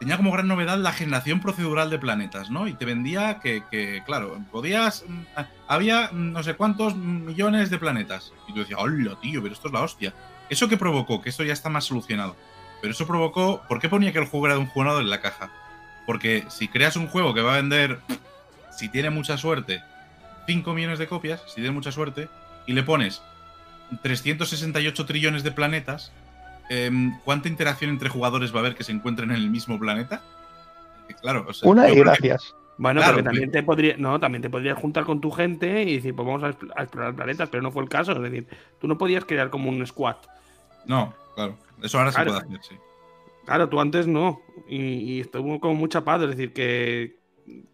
tenía como gran novedad la generación procedural de planetas, ¿no? Y te vendía que, claro, podías. Mm, había no sé cuántos millones de planetas. Y tú decías, hola, tío, pero esto es la hostia. ¿Eso que provocó? Que esto ya está más solucionado. Pero eso provocó. ¿Por qué ponía que el juego era de un jugador en la caja? Porque si creas un juego que va a vender, si tiene mucha suerte, 5 millones de copias, si tiene mucha suerte, y le pones 368 trillones de planetas, Em, ¿cuánta interacción entre jugadores va a haber que se encuentren en el mismo planeta? claro, Una y gracias. Bueno, pero también te podría, no, también te podrías juntar con tu gente y decir, pues vamos a, explorar planetas, pero no fue el caso. Es decir, tú no podías crear como un squad. No, claro. Eso ahora se puede hacer, sí. Claro, tú antes no. Y, estuvo como mucha paz. Es decir, que,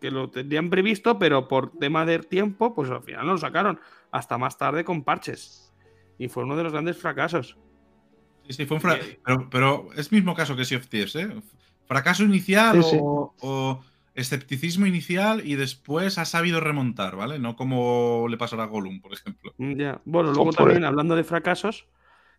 que lo tendrían previsto, pero por tema de tiempo, pues al final no lo sacaron. Hasta más tarde con parches. Y fue uno de los grandes fracasos. Sí, sí, fue un fracaso. Pero, pero, es mismo caso que Sea of Thieves, ¿eh? Fracaso inicial O, escepticismo inicial y después ha sabido remontar, ¿vale? No como le pasó a Gollum, por ejemplo. Mm, ya. Bueno, luego también hablando de fracasos,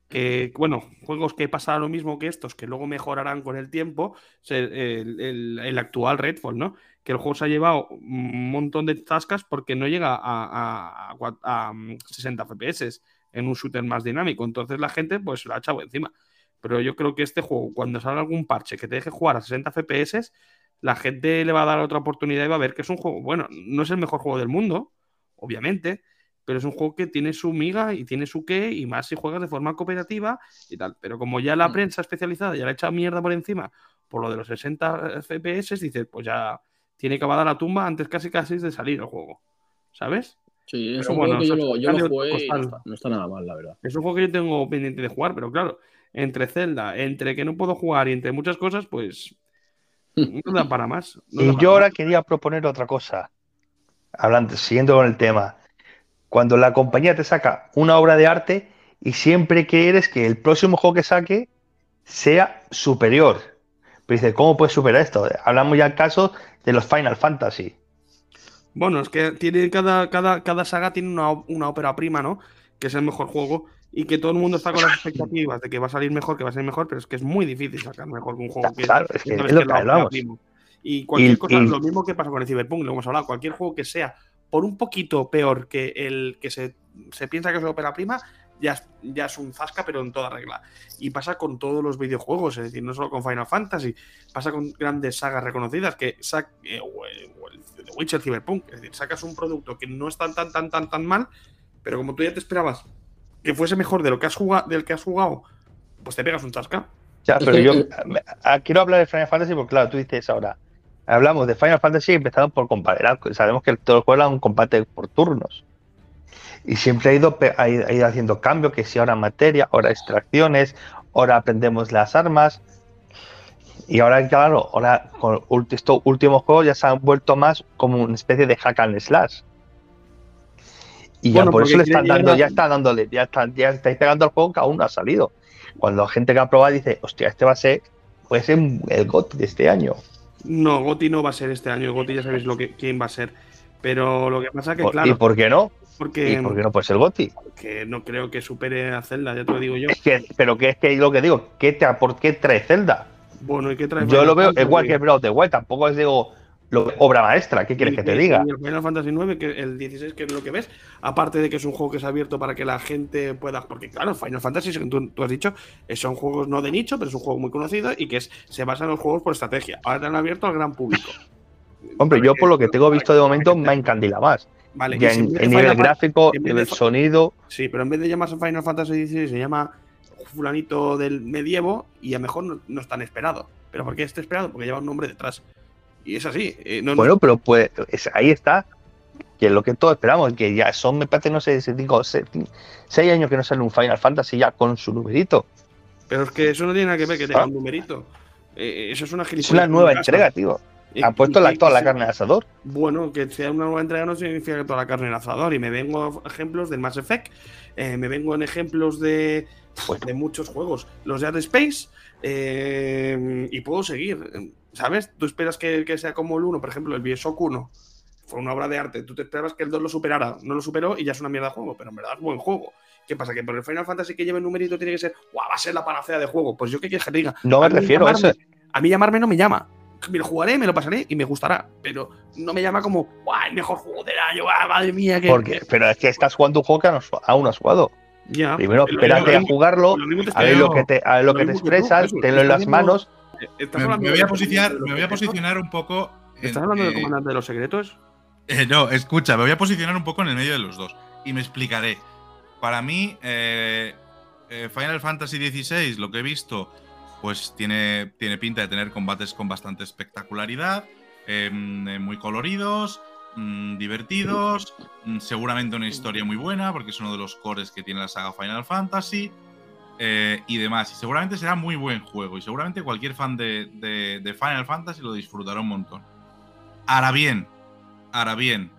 que, bueno, juegos que pasarán lo mismo que estos, que luego mejorarán con el tiempo, el, actual Redfall, ¿no? Que el juego se ha llevado un montón de tascas porque no llega a, a 60 FPS en un shooter más dinámico. Entonces la gente pues lo ha echado encima. Pero yo creo que este juego, cuando salga algún parche que te deje jugar a 60 FPS, la gente le va a dar otra oportunidad y va a ver que es un juego, bueno, no es el mejor juego del mundo, obviamente, pero es un juego que tiene su miga y tiene su qué, y más si juegas de forma cooperativa y tal. Pero como ya la mm. prensa especializada ya le ha echado mierda por encima por lo de los 60 FPS, dices, pues ya tiene que dar la tumba antes casi casi de salir el juego. ¿Sabes? Sí, es un juego que yo, lo, yo lo jugué y no está, nada mal, la verdad. Es un juego que yo tengo pendiente de jugar, pero claro, entre Zelda, entre que no puedo jugar y entre muchas cosas, pues no da para más. y yo ahora quería proponer otra cosa, hablando, siguiendo con el tema. Cuando la compañía te saca una obra de arte y siempre quieres que el próximo juego que saque sea superior. Pero dice, ¿cómo puedes superar esto? Hablamos ya el caso de los Final Fantasy. Bueno, es que tiene cada, cada, cada saga tiene una, una ópera prima, ¿no? Que es el mejor juego y que todo el mundo está con las expectativas de que va a salir mejor, que va a ser mejor, pero es que es muy difícil sacar mejor que un juego que Claro, es que, es lo que hablamos. Y cualquier cosa, lo mismo que pasa con el Cyberpunk, lo hemos hablado, cualquier juego que sea por un poquito peor que el que se, se piensa que es la ópera prima, ya, ya es un zasca, pero en toda regla. Y pasa con todos los videojuegos, es decir, no solo con Final Fantasy, pasa con grandes sagas reconocidas que sac, eh, o, el, The Witcher Cyberpunk, es decir, sacas un producto que no es tan, tan, tan, tan, tan mal, pero como tú ya te esperabas que fuese mejor de lo que has jugado, del que has jugado, pues te pegas un zasca. Ya, pero yo quiero hablar de Final Fantasy porque, claro, tú dices ahora, hablamos de Final Fantasy empezando por comparar. Sabemos que todo el juego era un combate por turnos y siempre ha ido, ha ido haciendo cambios, que si ahora materia, ahora extracciones, ahora aprendemos las armas. Y ahora, claro, ahora con estos últimos juegos ya se han vuelto más como una especie de hack and slash. Y ya por eso le están dando, ya está dándole, ya está, ya estáis pegando al juego que aún no ha salido. Cuando la gente que ha probado dice, hostia, este va a ser, puede ser el GOTI de este año. No, GOTI no va a ser este año, GOTI ya sabéis lo que, quién va a ser. Pero lo que pasa es que, claro. ¿Y por qué no? Porque, ¿Y por qué no puede ser Goti? Que no creo que supere a Zelda, ya te lo digo yo. pero que es que lo que digo, ¿qué te, ¿por qué trae Zelda? Bueno, ¿y qué trae? Yo lo veo igual que Breath of the Wild, tampoco es digo lo, obra maestra, ¿qué quieres que te diga? el Final Fantasy IX, que el 16, que es lo que ves, aparte de que es un juego que es abierto para que la gente pueda. Porque, claro, Final Fantasy, tú, tú has dicho, son juegos no de nicho, pero es un juego muy conocido y que es, se basa en los juegos por estrategia. Ahora te han abierto al gran público. Hombre, yo por lo que tengo visto de momento me encandila más. Vale, ya en, nivel gráfico, en nivel sonido. Sí, pero en vez de llamarse Final Fantasy XVI, se llama fulanito del medievo y a lo mejor no, es tan esperado. ¿Pero por qué está esperado? Porque lleva un nombre detrás. Y es así. Eh, bueno, pero pues ahí está. Que es lo que todos esperamos, que ya son, me parece, no sé, digo, seis años que no sale un Final Fantasy ya con su numerito. Pero es que eso no tiene nada que ver que tenga un numerito. Eh, eso es una Es una nueva entrega, tío. ¿Han puesto la, toda la carne en asador? Bueno, que sea una nueva entrega no significa que toda la carne en asador. Y me vengo ejemplos del Mass Effect, eh, me vengo en ejemplos de de muchos juegos. Los de Dead Space eh, y puedo seguir. ¿Sabes? Tú esperas que, que, sea como el 1, por ejemplo, el Bioshock 1 fue una obra de arte. Tú te esperabas que el 2 lo superara. No lo superó y ya es una mierda de juego, pero en verdad es buen juego. ¿Qué pasa? Que por el Final Fantasy que lleve el numerito tiene que ser, ¡guau! Va a ser la panacea de juego. Pues yo qué quieres que te diga. No me refiero a eso. A mí llamarme no me llama. Me lo jugaré, me lo pasaré y me gustará. Pero no me llama como, ¡guau! El mejor juego del año, ¡guau! Madre mía. Que, Porque, pero es que estás jugando un juego que aún no has jugado. Ya, Primero, espérate a jugarlo, a ver lo que te, a ver lo que te expresas, tenlo en las manos. Me, me, voy a posicionar, me voy a posicionar un poco. ¿Estás hablando del comandante de los secretos? Eh, no, escucha, me voy a posicionar un poco en el medio de los dos y me explicaré. Para mí, eh, eh, Final Fantasy XVI, lo que he visto, pues tiene, tiene pinta de tener combates con bastante espectacularidad, em, muy coloridos, mm, divertidos, mm, seguramente una historia muy buena, porque es uno de los cores que tiene la saga Final Fantasy. y demás. Y seguramente será muy buen juego. Y seguramente cualquier fan de Final Fantasy lo disfrutará un montón. Ahora bien, Ahora bien,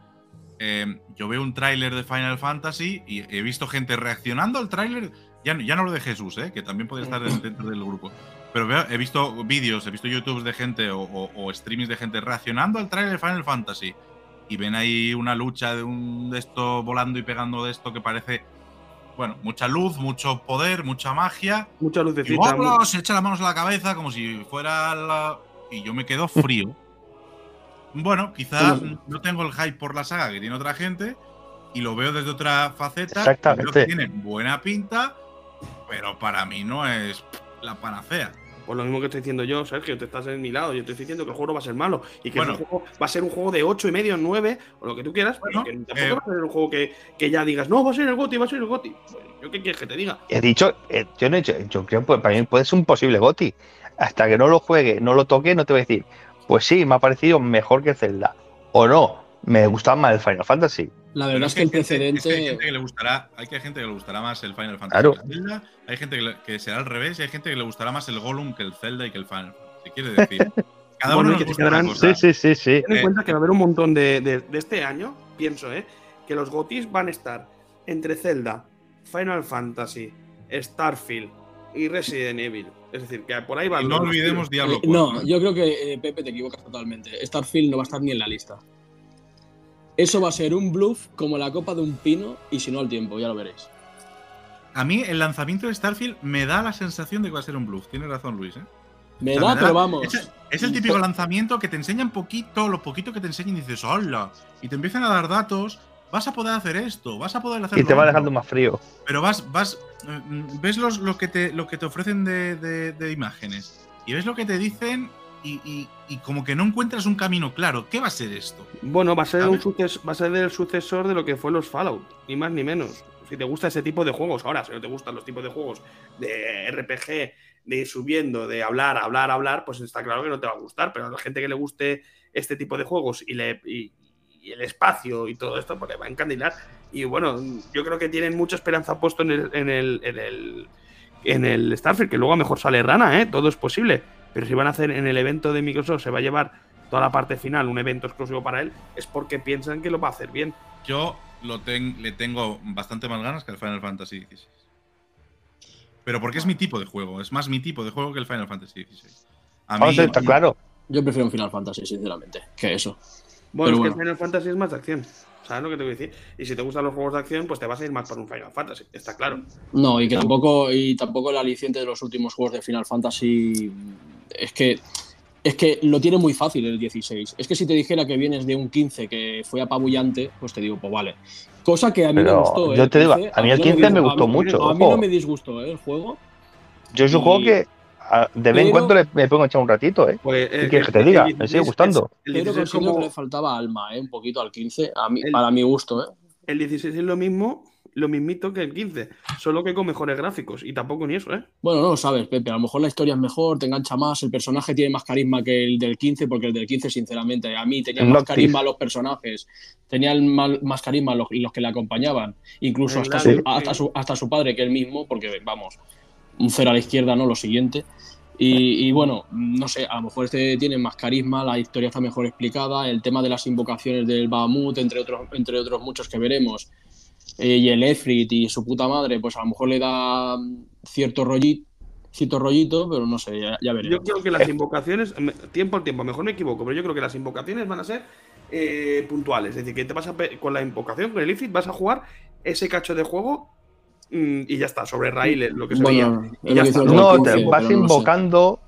em, yo veo un tráiler de Final Fantasy y he visto gente reaccionando al tráiler, ya, ya no lo de Jesús, ¿eh? que también puede estar dentro del grupo, pero he visto vídeos, he visto YouTube de gente o, o, streamings de gente reaccionando al tráiler de Final Fantasy y ven ahí una lucha de un de esto volando y pegando de esto que parece bueno, mucha luz, mucho poder, mucha magia. Mucha luz Y luego se echa las manos a la cabeza como si fuera la... Y yo me quedo frío. Bueno, quizás no tengo el hype por la saga que tiene otra gente y lo veo desde otra faceta. Exactamente. Creo que tiene buena pinta, pero para mí no es la panacea. Pues lo mismo que estoy diciendo yo, Sergio, te estás en mi lado. Yo estoy diciendo que el juego va a ser malo y que el juego va a ser un juego de 8 y medio, 9 o lo que tú quieras. Bueno, que tampoco eh, va a ser un juego que, que, ya digas, no, va a ser el GOTI, va a ser el GOTI. Pues, ¿Yo qué quieres que te diga? He dicho, eh, yo no he dicho, yo creo que para mí puede ser un posible GOTI. Hasta que no lo juegue, no lo toque, no te voy a decir, pues sí, me ha parecido mejor que Zelda. O no, me gustaba más el Final Fantasy. La verdad es que el precedente. hay gente que le gustará, hay gente que le gustará más el Final Fantasy que Zelda, hay gente que, será al revés y hay gente que le gustará más el Gollum que el Zelda y que el Final Fantasy. Quiere decir, cada uno nos gusta Sí, sí, sí, sí. Ten en cuenta que va a haber un montón de, de, de este año, pienso, ¿eh? que los GOTIS van a estar entre Zelda, Final Fantasy, Starfield y Resident Evil. Es decir, que por ahí va. no olvidemos Diablo 4. No, yo creo que eh, Pepe te equivocas totalmente. Starfield no va a estar ni en la lista. Eso va a ser un bluff como la copa de un pino y si no al tiempo, ya lo veréis. A mí el lanzamiento de Starfield me da la sensación de que va a ser un bluff. Tienes razón, Luis. ¿eh? Me, da, pero vamos. Es el, típico lanzamiento que te enseñan poquito, lo poquito que te enseñan y dices, hola. Y te empiezan a dar datos vas a poder hacer esto, vas a poder hacer Y te va dejando más frío. Pero vas, vas, mm, ves los, lo, que te, lo que te ofrecen de, imágenes y ves lo que te dicen y, como que no encuentras un camino claro. ¿Qué va a ser esto? Bueno, va a ser, un va a ser el sucesor de lo que fue los Fallout, ni más ni menos. Si te gusta ese tipo de juegos, ahora, si no te gustan los tipos de juegos de RPG, de ir subiendo, de hablar, hablar, hablar, pues está claro que no te va a gustar. Pero a la gente que le guste este tipo de juegos y, le, y el espacio y todo esto, porque va a encandilar. Y bueno, yo creo que tienen mucha esperanza puesto en el, en el, en el, en el Starfield, que luego a lo mejor sale rana, ¿eh? todo es posible. Pero si van a hacer en el evento de Microsoft, se va a llevar toda la parte final, un evento exclusivo para él, es porque piensan que lo va a hacer bien. Yo lo le tengo bastante más ganas que el Final Fantasy XVI. Pero porque es mi tipo de juego, es más mi tipo de juego que el Final Fantasy XVI. A mí, está claro. Yo prefiero un Final Fantasy, sinceramente, que eso. Bueno, es que el Final Fantasy es más de acción. ¿Sabes lo que te voy a decir? Y si te gustan los juegos de acción, pues te vas a ir más por un Final Fantasy, está claro. No, y que tampoco, y tampoco el aliciente de los últimos juegos de Final Fantasy es que es que lo tiene muy fácil el 16. Es que si te dijera que vienes de un 15 que fue apabullante, pues te digo, pues vale. Cosa que a mí me gustó. Yo te digo, a mí el 15 me, gustó mucho. A mí no me disgustó ¿eh? el juego. Yo es un juego que de vez en cuando me pongo a echar un ratito, ¿eh? Pues, ¿Qué quieres que te diga? me sigue gustando. pero considero que le faltaba alma, ¿eh? Un poquito al 15, a mí, para mi gusto, ¿eh? El 16 es lo mismo, lo mismito que el 15, solo que con mejores gráficos, y tampoco ni eso, ¿eh? Bueno, no lo sabes, Pepe, a lo mejor la historia es mejor, te engancha más, el personaje tiene más carisma que el del 15, porque el del 15, sinceramente, a mí tenía más carisma los personajes, tenían más, carisma los, que le acompañaban, incluso hasta, su, hasta su padre que él mismo, porque, vamos, un cero a la izquierda, ¿no? Lo siguiente. Y, bueno, no sé, a lo mejor este tiene más carisma, la historia está mejor explicada, el tema de las invocaciones del Bahamut, entre otros, entre otros muchos que veremos, eh, y el Efrit y su puta madre, pues a lo mejor le da cierto rollito, cierto rollito pero no sé, ya, veré. Yo creo que las invocaciones, tiempo al tiempo, mejor me equivoco, pero yo creo que las invocaciones van a ser eh, puntuales. Es decir, que te vas a, con la invocación, con el Efrit, vas a jugar ese cacho de juego y ya está, sobre raíles, lo que se bueno, No, te vas invocando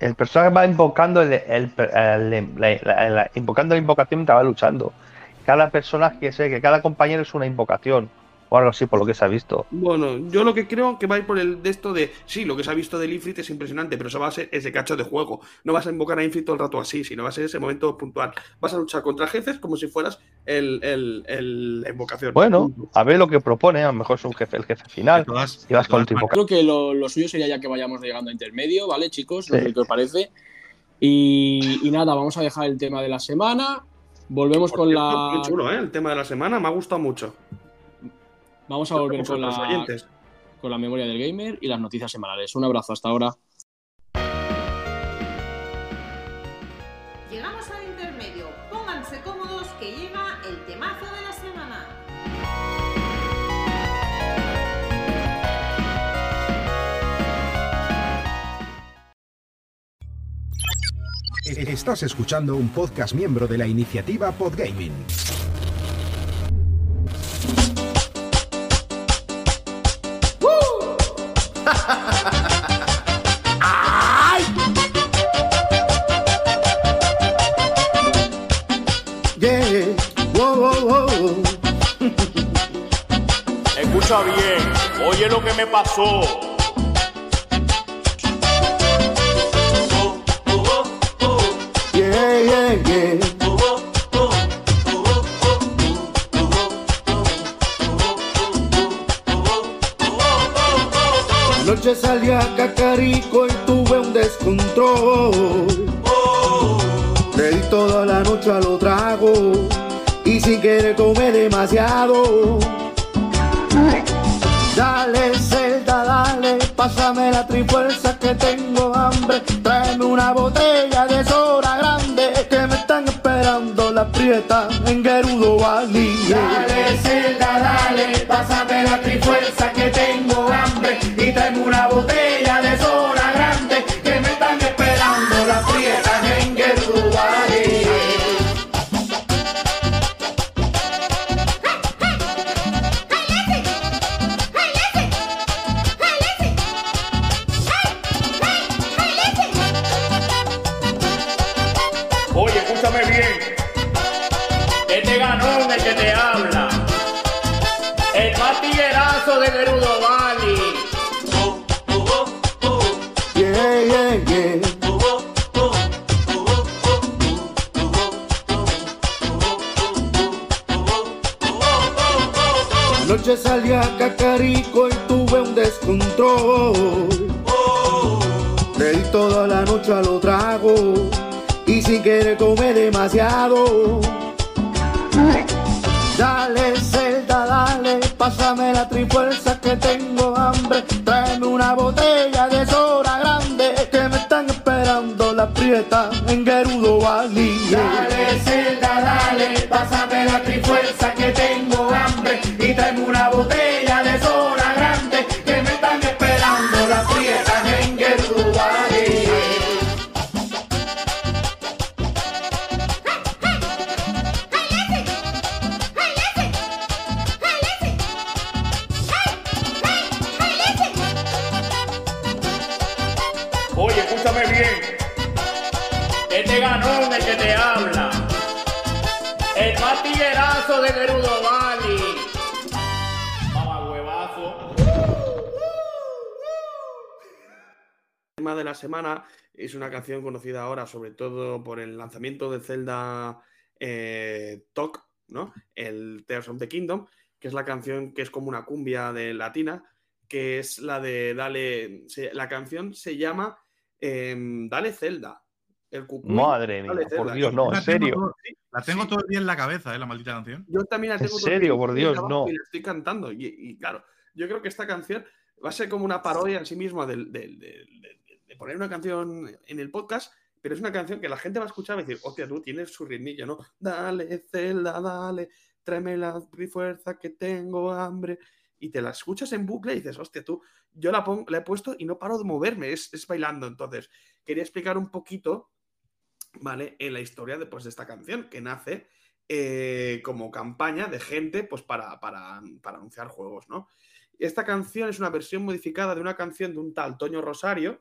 el personaje va invocando el, la, invocando la invocación te va luchando. Cada personaje, sé que cada compañero es una invocación o algo así, por lo que se ha visto. Bueno, yo lo que creo que va a ir por el de esto de, sí, lo que se ha visto del Ifrit es impresionante, pero eso va a ser ese cacho de juego. No vas a invocar a Ifrit todo el rato así, sino va a ser ese momento puntual. Vas a luchar contra jefes como si fueras el, el, la invocación. Bueno, a ver lo que propone, a lo mejor es un jefe, el jefe final. y vas con Creo que lo, suyo sería ya que vayamos llegando a intermedio, ¿vale, chicos? No sé qué os parece. Y, y nada, vamos a dejar el tema de la semana. Volvemos con la. Muy chulo, ¿eh? El tema de la semana me ha gustado mucho. Vamos a volver con la, con la memoria del gamer y las noticias semanales. Un abrazo, hasta ahora. Llegamos al intermedio. Pónganse cómodos que llega el temazo de la semana. Estás escuchando un podcast miembro de la iniciativa Podgaming. Oye lo que me pasó. Anoche salí a Cacarico y tuve un descontrol. Le di toda la noche a lo trago y sin querer comer demasiado. Pásame demasiado. Dale, Celda, dale, pásame la trifuerza que tengo hambre. Tráeme una botella de soda grande que me están esperando la prieta en Gerudo Valley. Dale, Celda, dale, pásame la trifuerza que tengo hambre y tráeme una botella la semana es una canción conocida ahora, sobre todo por el lanzamiento de Zelda eh, Talk, ¿no? El Tears of the Kingdom, que es la canción que es como una cumbia de latina, que es la de Dale. se- la canción se llama em, Dale Zelda. El Madre mía, por. Dios, no, en La tengo serio. todo- La tengo todo el día en la cabeza, ¿eh? La maldita canción. Yo también la ¿En tengo serio? todo Por Dios, no. Y la estoy cantando. Y, y claro, yo creo que esta canción va a ser como una parodia en sí misma del- del- del- del- de, poner una canción en el podcast, pero es una canción que la gente va a escuchar y a decir, hostia, tú tienes su ritmillo, ¿no? Dale, Zelda, dale, tráeme la fuerza que tengo hambre. Y te la escuchas en bucle y dices, hostia, tú, yo la, he puesto y no paro de moverme, es, bailando. Entonces, quería explicar un poquito, ¿vale? En la historia de, pues, de esta canción, que nace eh, como campaña de gente, pues, para, para, para anunciar juegos, ¿no? Esta canción es una versión modificada de una canción de un tal Toño Rosario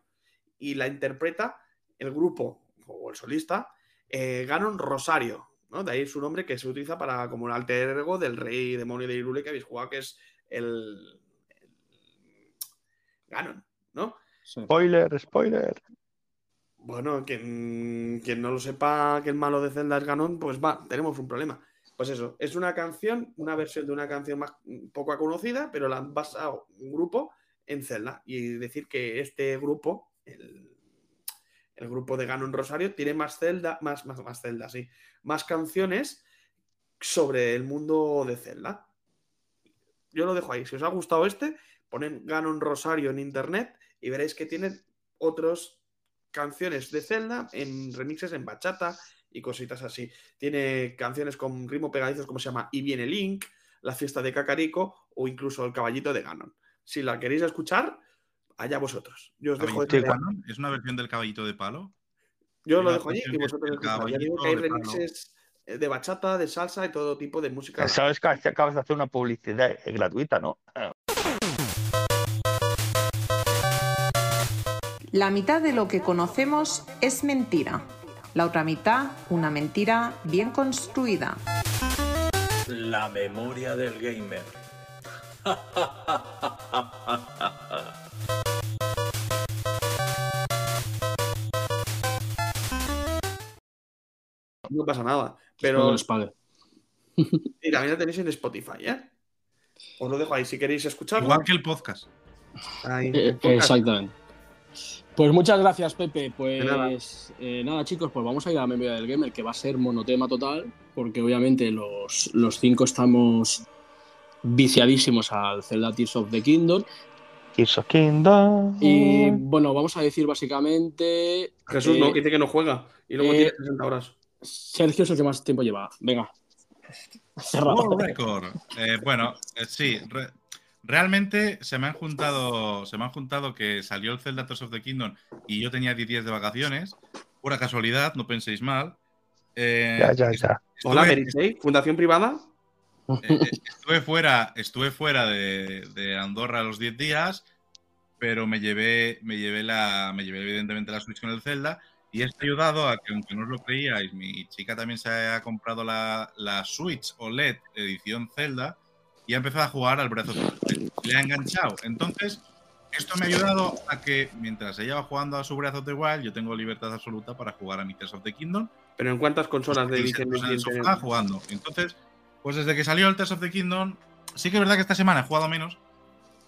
y la interpreta el grupo o el solista eh, Ganon Rosario, ¿no? De ahí su nombre que se utiliza para como un alter ego del rey demonio de Irule que habéis jugado, que es el, Ganon, ¿no? Spoiler, spoiler. Bueno, quien, quien, no lo sepa que el malo de Zelda es Ganon, pues va, tenemos un problema. Pues eso, es una canción, una versión de una canción más poco conocida, pero la han basado un grupo en Zelda. Y decir que este grupo, el, grupo de Ganon Rosario, tiene más Zelda, más, más, más Zelda, sí, más canciones sobre el mundo de Zelda. Yo lo dejo ahí. Si os ha gustado este, ponen Ganon Rosario en internet y veréis que tienen otras canciones de Zelda en remixes en bachata y cositas así. Tiene canciones con ritmo pegadizos como se llama Y viene Link, La fiesta de Cacarico o incluso El caballito de Ganon. Si la queréis escuchar, allá vosotros. Yo os dejo de ¿Es una versión del caballito de palo? Yo lo dejo allí y vosotros Ya digo que hay remixes eh, de bachata, de salsa y todo tipo de música. Sabes que acabas de hacer una publicidad gratuita, ¿no? La mitad de lo que conocemos es mentira. La otra mitad, una mentira bien construida. La memoria del gamer. no pasa nada. Pero. Y también la tenéis en Spotify, ¿eh? Os lo dejo ahí si queréis escucharlo. Igual que el podcast. Eh, exactamente. Pues muchas gracias, Pepe. Pues nada. chicos, pues vamos a ir a la memoria del gamer, que va a ser monotema total, porque obviamente los, los cinco estamos viciadísimos al Zelda Tears of the Kingdom. Tears of Kingdom. Y bueno, vamos a decir básicamente. Jesús no, dice que no juega y luego tiene 60 horas. Sergio es el que más tiempo lleva. Venga. Cerrado. Eh, bueno, eh, sí. realmente se me han juntado. Se me han juntado que salió el Zelda Tears of the Kingdom y yo tenía 10 días de vacaciones. Pura casualidad, no penséis mal. Eh, ya, ya, ya. Hola, Merisei, Fundación Privada. estuve fuera, estuve fuera de, de, Andorra los 10 días, pero me llevé, me llevé la, me llevé evidentemente la Switch con el Zelda y esto ha ayudado a que, aunque no os lo creíais, mi chica también se ha comprado la, la Switch OLED edición Zelda y ha empezado a jugar al brazo. Le ha enganchado. Entonces, esto me ha ayudado a que mientras ella va jugando a su Breath of the Wild, yo tengo libertad absoluta para jugar a mi Tears of the Kingdom. ¿Pero en cuántas consolas de edición está jugando? Entonces, pues desde que salió el Tears of the Kingdom, sí que es verdad que esta semana he jugado menos,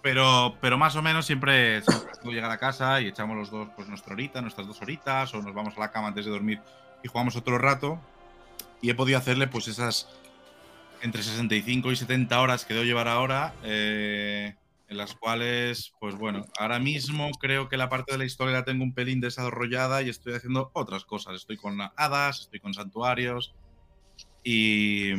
pero, pero más o menos siempre, siempre llegar a casa y echamos los dos pues nuestra horita, nuestras dos horitas, o nos vamos a la cama antes de dormir y jugamos otro rato. Y he podido hacerle pues esas entre 65 y 70 horas que debo llevar ahora, eh, en las cuales, pues bueno, ahora mismo creo que la parte de la historia la tengo un pelín desarrollada y estoy haciendo otras cosas. Estoy con hadas, estoy con santuarios y,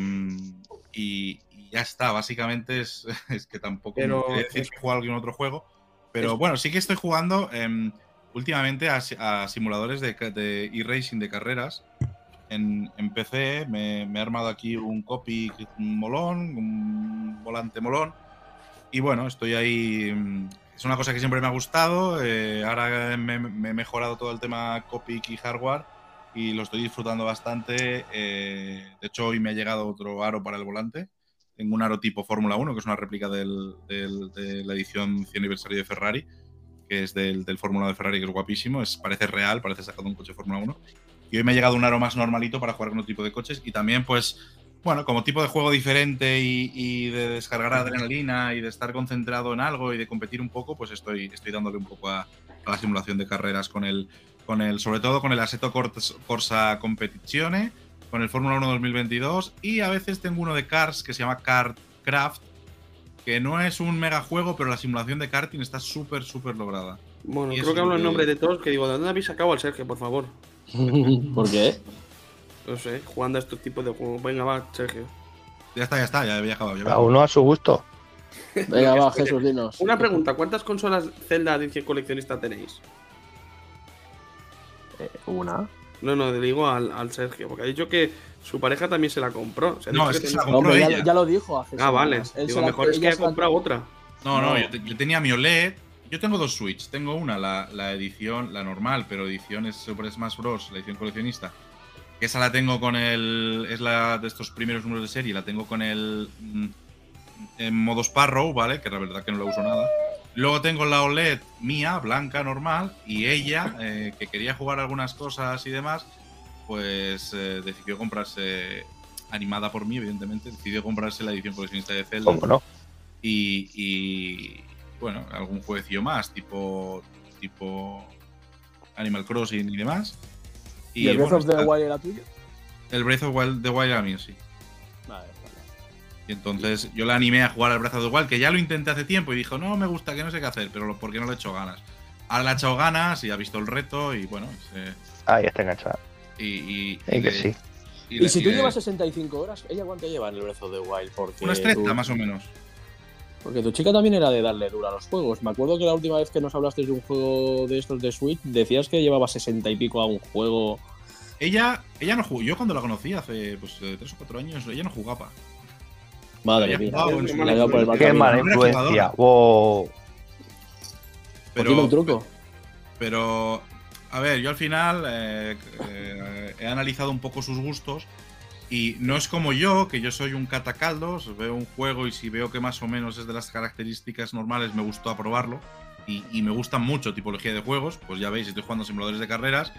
y, ya está, básicamente es, que tampoco pero, decir que juego algún otro juego. Pero bueno, sí que estoy jugando em, últimamente a, simuladores de, de e-racing de carreras. En, PC me, he armado aquí un copy molón, un volante molón. Y bueno, estoy ahí. Em, es una cosa que siempre me ha gustado. Eh, ahora me, me, he mejorado todo el tema copy y hardware y lo estoy disfrutando bastante. Eh, de hecho, hoy me ha llegado otro aro para el volante tengo un aro tipo Fórmula 1, que es una réplica de la edición 100 aniversario de Ferrari, que es del, del Fórmula de Ferrari, que es guapísimo, es, parece real, parece sacado de un coche Fórmula 1. Y hoy me ha llegado un aro más normalito para jugar con otro tipo de coches y también, pues, bueno, como tipo de juego diferente y, de descargar adrenalina y de estar concentrado en algo y de competir un poco, pues estoy, estoy dándole un poco a, la simulación de carreras con el, con el, sobre todo con el Assetto Corsa Competizione con el Fórmula 1 2022 y a veces tengo uno de Cars que se llama Craft, que no es un mega juego, pero la simulación de karting está súper, súper lograda. Bueno, creo que hablo en nombre de todos, que digo, ¿de dónde habéis sacado al Sergio, por favor? ¿Por qué? No sé, jugando a estos tipos de juegos. Venga, va, Sergio. Ya está, ya está, ya había acabado. Ya A uno a su gusto. Venga, va, Jesús, dinos. Una pregunta, ¿cuántas consolas Zelda de edición coleccionista tenéis? Eh, una. No, no, le digo al, al Sergio, porque ha dicho que su pareja también se la compró. No, es que se la compró Hombre, ya, ella. ya lo dijo hace Ah, vale. Él Digo, se la- mejor es que ella ha se la- comprado otra. No, no, No. yo, te- yo tenía mi OLED. Yo tengo dos Switch. Tengo una, la, la edición, la normal, pero edición es Super Smash Bros., la edición coleccionista. Que esa la tengo con el. Es la de estos primeros números de serie. La tengo con el. mm, En modo Sparrow, ¿vale? Que la verdad que no la uso nada. Luego tengo la OLED mía, blanca, normal. Y ella, eh, que quería jugar algunas cosas y demás, pues eh, decidió comprarse. Animada por mí, evidentemente. Decidió comprarse la edición coleccionista de Zelda ¿Cómo no? y, y, bueno, algún jueguecillo más, tipo tipo Animal Crossing y demás. ¿Y el Breath bueno, of the Wild era tuyo? el Breath of Wild- the Wild era mío, sí. Y entonces yo la animé a jugar al Breath of the Wild, que ya lo intenté hace tiempo y dijo, no me gusta, que no sé qué hacer, pero lo- porque no le he hecho ganas. Ahora le ha echado ganas y ha visto el reto y bueno, se- Ah, ya está enganchada. y, y, Eh, que le- sí. Y, le- si tú le- llevas 65 horas, ¿ella cuánto lleva en el Breath of the Wild? Porque unas 30 tú- más o menos. Porque tu chica también era de darle dura a los juegos. Me acuerdo que la última vez que nos hablaste de un juego de estos de Switch, decías que llevaba 60 y pico a un juego. Ella, ella no jugó, yo cuando la conocí hace pues 3 o 4 años, ella no jugaba. Madre mía. por el Qué mala influencia. Wow. Dime un truco. Pero, a ver, yo al final eh, eh, he analizado un poco sus gustos y no es como yo, que yo soy un catacaldos, veo un juego y si veo que más o menos es de las características normales, me gustó aprobarlo. Y, y me gustan mucho tipología de juegos, pues ya veis, estoy jugando a simuladores de carreras,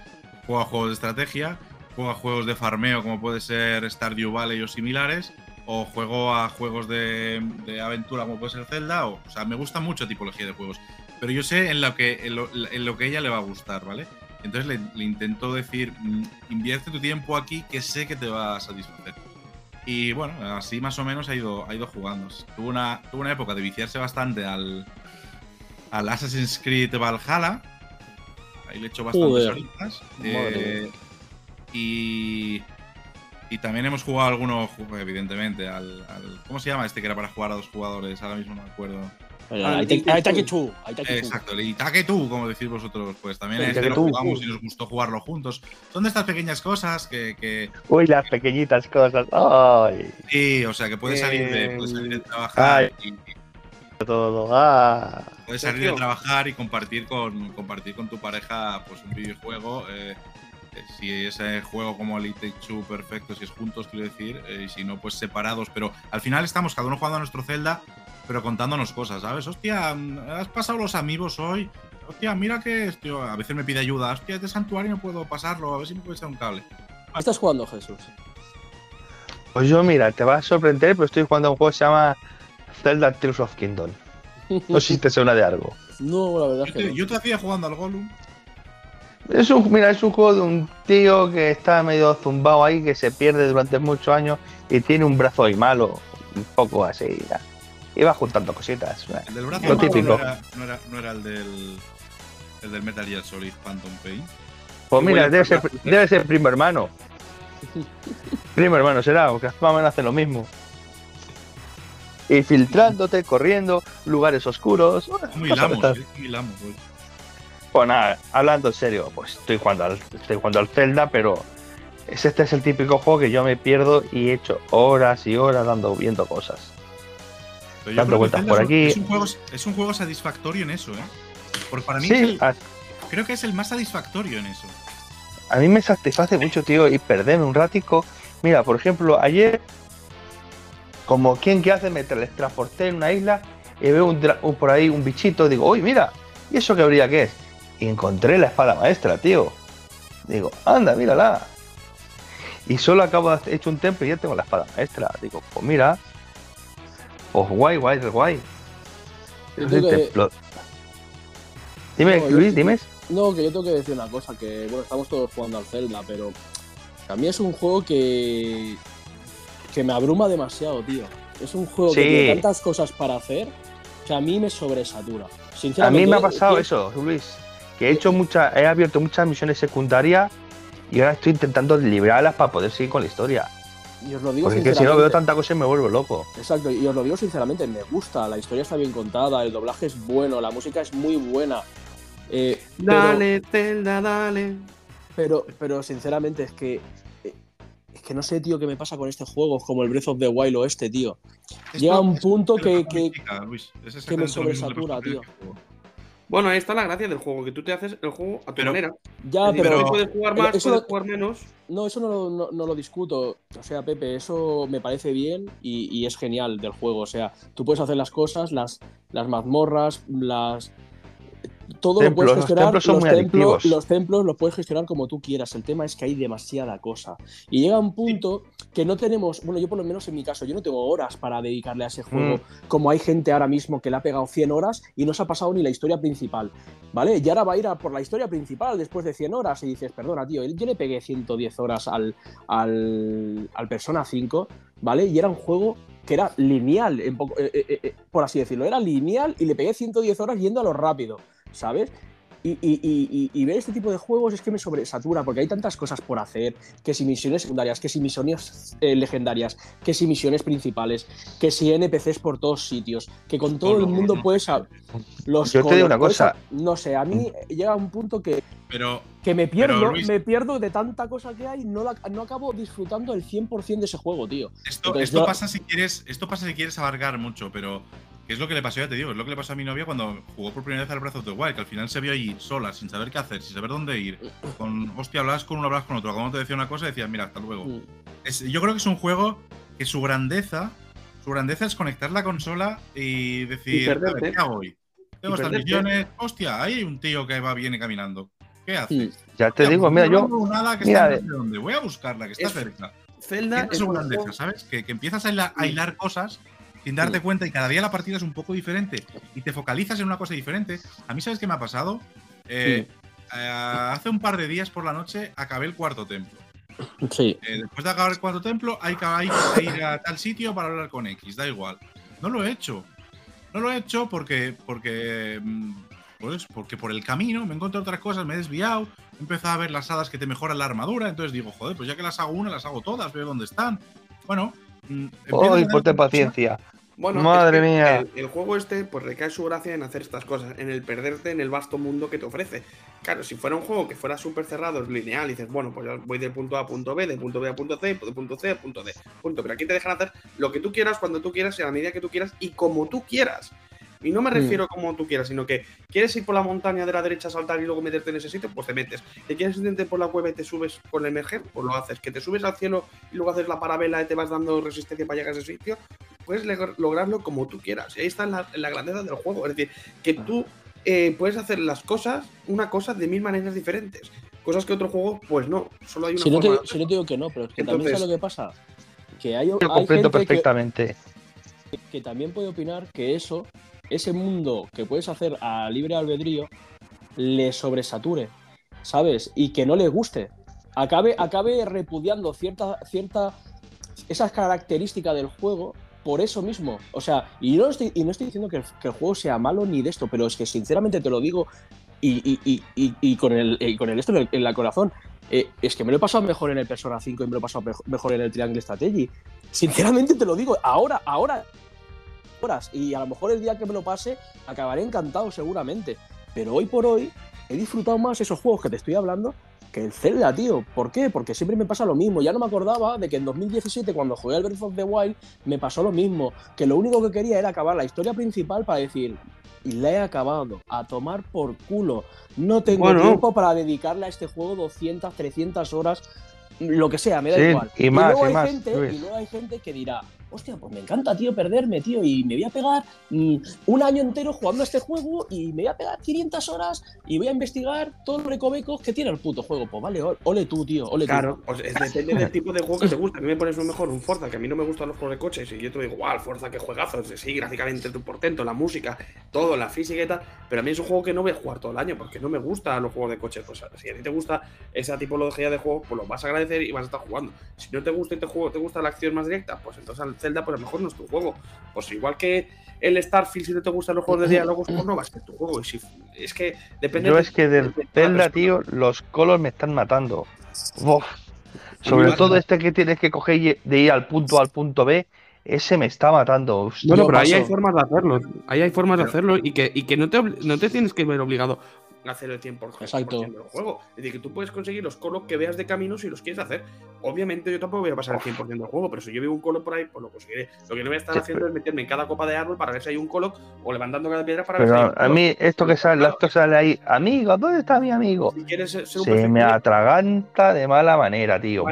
juego a juegos de estrategia, juego a juegos de farmeo como puede ser Stardew Valley o similares, o juego a juegos de, de aventura como puede ser Zelda, o, o sea, me gusta mucho tipología de juegos pero yo sé en lo que, en lo, en lo que ella le va a gustar, ¿vale? Entonces le, le intento decir, mm, invierte tu tiempo aquí que sé que te va a satisfacer. Y bueno, así más o menos ha ido, ha ido jugando. Tuvo una, tuvo una época de viciarse bastante al, al Assassin's Creed Valhalla. Ahí le he hecho bastantes Joder. horitas. Eh, y, y también hemos jugado algunos, evidentemente, al, al- ¿Cómo se llama este que era para jugar a dos jugadores? Ahora mismo no me acuerdo. Que tú. Exacto, el Itaque tú, como decís vosotros, pues también El este lo jugamos y nos gustó jugarlo juntos. Son de estas pequeñas cosas que, que Uy, las pequeñitas cosas. Ay. sí, o sea, que puedes salir de, puedes salir de trabajar ay. y Todo. Ah. puedes salir de trabajar y compartir con compartir con tu pareja pues un videojuego. eh, si es eh, juego como el It Take Two perfecto, si es juntos, quiero decir, eh, y si no, pues separados. Pero al final estamos cada uno jugando a nuestro Zelda, pero contándonos cosas, ¿sabes? Hostia, mm, has pasado los amigos hoy. Hostia, mira que tío, a veces me pide ayuda. Hostia, este santuario no puedo pasarlo, a ver si me puedes echar un cable. ¿Qué estás jugando, Jesús? Pues yo, mira, te vas a sorprender, pero estoy jugando a un juego que se llama Zelda Tears of Kingdom. No sé si te suena de algo. No, la verdad Yo es que te, no. yo te hacía jugando al Gollum. Es un, mira, es un juego de un tío que está medio zumbado ahí, que se pierde durante muchos años y tiene un brazo ahí malo, un poco así. ya. Y va juntando cositas. El del brazo Lo típico. No, era, no, era, no era el del. El del Metal Gear Solid Phantom Pain. Pues mira, debe ser, debe ser primo hermano. primo hermano será, porque más o menos hace lo mismo. Y filtrándote, corriendo, lugares oscuros. Muy lamos, eh, muy lamos. hoy. Pues nada, hablando en serio, pues estoy jugando al, estoy jugando al Zelda, pero es- este es el típico juego que yo me pierdo y he hecho horas y horas dando viendo cosas. Pero Dando vueltas por aquí. Es un, juego, es un juego satisfactorio en eso, ¿eh? Porque para mí es Sí, el- a, creo que es el más satisfactorio en eso. a mí me satisface mucho, tío, y perderme un ratico. Mira, por ejemplo, ayer, como quien que hace, me teletransporté en una isla y veo un, un- por ahí un bichito, digo, uy, mira, ¿y eso qué habría que es? Y encontré la espada maestra, tío. Digo, anda, mírala. Y solo acabo de hecho un templo y ya tengo la espada maestra. Digo, pues mira. Pues guay, guay, guay. Que-. Dime, No, yo- Luis, dime. No, que yo tengo que decir una cosa, que bueno, estamos todos jugando al Zelda, pero a mí es un juego que, que me abruma demasiado, tío. Es un juego que tiene tantas cosas para hacer que a mí me sobresatura. A Sinceramente, mí me ha pasado yo- eso, Luis. Que he hecho muchas, he abierto muchas misiones secundarias y ahora estoy intentando liberarlas para poder seguir con la historia. Y os lo digo Porque es que si no veo tanta cosa me vuelvo loco. Exacto, y os lo digo sinceramente, me gusta, la historia está bien contada, el doblaje es bueno, la música es muy buena. Eh, dale, Zelda, dale. Pero, pero sinceramente es que es que no sé, tío, qué me pasa con este juego, como el Breath of the Wild o este, tío. Llega un punto que, que, que me sobresatura, tío. Bueno, ahí está la gracia del juego, que tú te haces el juego a tu manera. Ya, pero. puedes jugar más, puedes jugar menos. No, eso no, no, lo discuto. O sea, Pepe, eso me parece bien y, y, es genial del juego. O sea, tú puedes hacer las cosas, las, las mazmorras, las, todo lo puedes gestionar. Los templos, los, templos, los templos los puedes gestionar como tú quieras. El tema es que hay demasiada cosa. Y llega un punto que no tenemos, bueno, yo por lo menos en mi caso, yo no tengo horas para dedicarle a ese juego, mm. como hay gente ahora mismo que le ha pegado 100 horas y no se ha pasado ni la historia principal. ¿Vale? Y ahora va a ir a por la historia principal después de 100 horas y dices, perdona, tío, yo le pegué 110 horas al, al, al Persona 5, ¿vale? Y era un juego que era lineal, eh, eh, eh, por así decirlo, era lineal y le pegué 110 horas yendo a lo rápido. ¿Sabes? Y, ver este tipo de juegos es que me sobresatura porque hay tantas cosas por hacer, que si misiones secundarias, que si misiones eh, legendarias, que si misiones principales, que si NPCs por todos sitios, que con todo el mundo puedes... Los Yo te digo una cosa. no sé, a mí llega un punto que, que me pierdo, me pierdo de tanta cosa que hay, no, no acabo disfrutando el 100% de ese juego, tío. Esto, pasa si quieres, esto pasa si quieres abarcar mucho, pero que es lo que le pasó, ya te digo, es lo que le pasó a mi novia cuando jugó por primera vez al Breath of the Wild, que al final se vio allí sola, sin saber qué hacer, sin saber dónde ir. Con, hostia, hablabas con uno, hablabas con otro. Cuando te decía una cosa, decías, mira, hasta luego. Mm. yo creo que es un juego que su grandeza, su grandeza es conectar la consola y decir, ¿qué hago hoy? Tengo estas misiones, hostia, ahí hay un tío que va, viene caminando. ¿Qué hace? Ya te digo, mira, yo. Nada que mira, está dónde. Voy a buscarla, que está cerca. Zelda es su grandeza, ¿sabes? Que, que empiezas a hilar cosas sin darte cuenta y cada día la partida es un poco diferente y te focalizas en una cosa diferente. A mí, ¿sabes qué me ha pasado? Eh, eh, hace un par de días por la noche acabé el cuarto templo. Sí. Eh, después de acabar el cuarto templo, hay que, ir a tal sitio para hablar con X, da igual. No lo he hecho. No lo he hecho porque, porque, mm, pues, porque por el camino me encontrado otras cosas, me he desviado, he empezado a ver las hadas que te mejoran la armadura, entonces digo, joder, pues ya que las hago una, las hago todas, veo dónde están. Bueno, mm, Oh, ponte paciencia. Bueno, Madre mía. El, juego este, pues recae su gracia en hacer estas cosas, en el perderte en el vasto mundo que te ofrece. Claro, si fuera un juego que fuera súper cerrado, lineal, y dices, bueno, pues voy del punto A a punto B, del punto B a punto C, de punto C a punto D. Punto. Pero aquí te dejan hacer lo que tú quieras, cuando tú quieras, y a la medida que tú quieras, y como tú quieras. Y no me mm. refiero como tú quieras, sino que quieres ir por la montaña de la derecha, saltar y luego meterte en ese sitio, pues te metes. Te quieres intentar por la cueva y te subes con el emerger, pues lo haces. Que te subes al cielo y luego haces la parabela y te vas dando resistencia para llegar a ese sitio, puedes lograrlo como tú quieras. Y ahí está la, grandeza del juego. Es decir, que tú eh, puedes hacer las cosas, una cosa de mil maneras diferentes. Cosas que otro juego, pues no, solo hay una si No te, si no te digo que no, pero es que también sabes lo que pasa. Que hay, hay gente perfectamente. que también puede opinar que eso ese mundo que puedes hacer a libre albedrío le sobresature, ¿sabes? Y que no le guste. Acabe, acabe repudiando cierta, cierta, esas características del juego por eso mismo. O sea, y no estoy, y no estoy diciendo que el, juego sea malo ni de esto, pero es que sinceramente te lo digo y, con, el, con el esto en, el, corazón. Eh, es que me lo he pasado mejor en el Persona 5 y me lo he pasado mejor en el Triangle Strategy. Sinceramente te lo digo, ahora, ahora y a lo mejor el día que me lo pase acabaré encantado seguramente. Pero hoy por hoy he disfrutado más esos juegos que te estoy hablando que el Zelda, tío. ¿Por qué? Porque siempre me pasa lo mismo. Ya no me acordaba de que en 2017, cuando jugué al Breath of the Wild, me pasó lo mismo. Que lo único que quería era acabar la historia principal para decir, y la he acabado, a tomar por culo. No tengo tiempo para dedicarle a este juego 200, 300 horas, lo que sea, me da igual. Y, más, luego, hay gente, y luego hay gente que dirá, hostia, pues me encanta, tío, perderme, tío, y me voy a pegar mm, un año entero jugando a este juego y me voy a pegar 500 horas y voy a investigar todos los recovecos que tiene el puto juego. Pues vale, ole tú, tío, ole claro, tú. Claro, pues depende del tipo de juego que te gusta. A mí me pones un mejor un Forza, que a mí no me gustan los juegos de coches, y yo te digo, wow, Forza, qué juegazos, sí, gráficamente tu portento, la música, todo, la física y tal, pero a mí es un juego que no voy a jugar todo el año, porque no me gustan los juegos de coches. Pues si a ti te gusta esa tipología de juego, pues lo vas a agradecer y vas a estar jugando. Si no te gusta y te, juego, te gusta la acción más directa, pues entonces al Zelda, pues a lo mejor no es tu juego. Pues igual que el Starfield, si no te gustan los juegos de diálogos, pues no va a ser tu juego. es que depende. Yo es que del Zelda, tío, los colos me están matando. Sobre todo este que tienes que coger de ir al punto A al punto B, ese me está matando. No, no, pero ahí hay formas de hacerlo. Ahí hay formas de hacerlo y que, y que no, te, no te tienes que ver obligado hacer el 100%, Exacto. del juego. Es decir, que tú puedes conseguir los colos que veas de camino si los quieres hacer. Obviamente yo tampoco voy a pasar el 100% del juego, pero si yo veo un colo por ahí, pues lo conseguiré. Lo que no voy a estar haciendo es meterme en cada copa de árbol para ver si hay un colo o levantando cada piedra para ver si hay un A mí esto que sale, esto sale ahí, amigo, ¿dónde está mi amigo? Se me atraganta de mala manera, tío.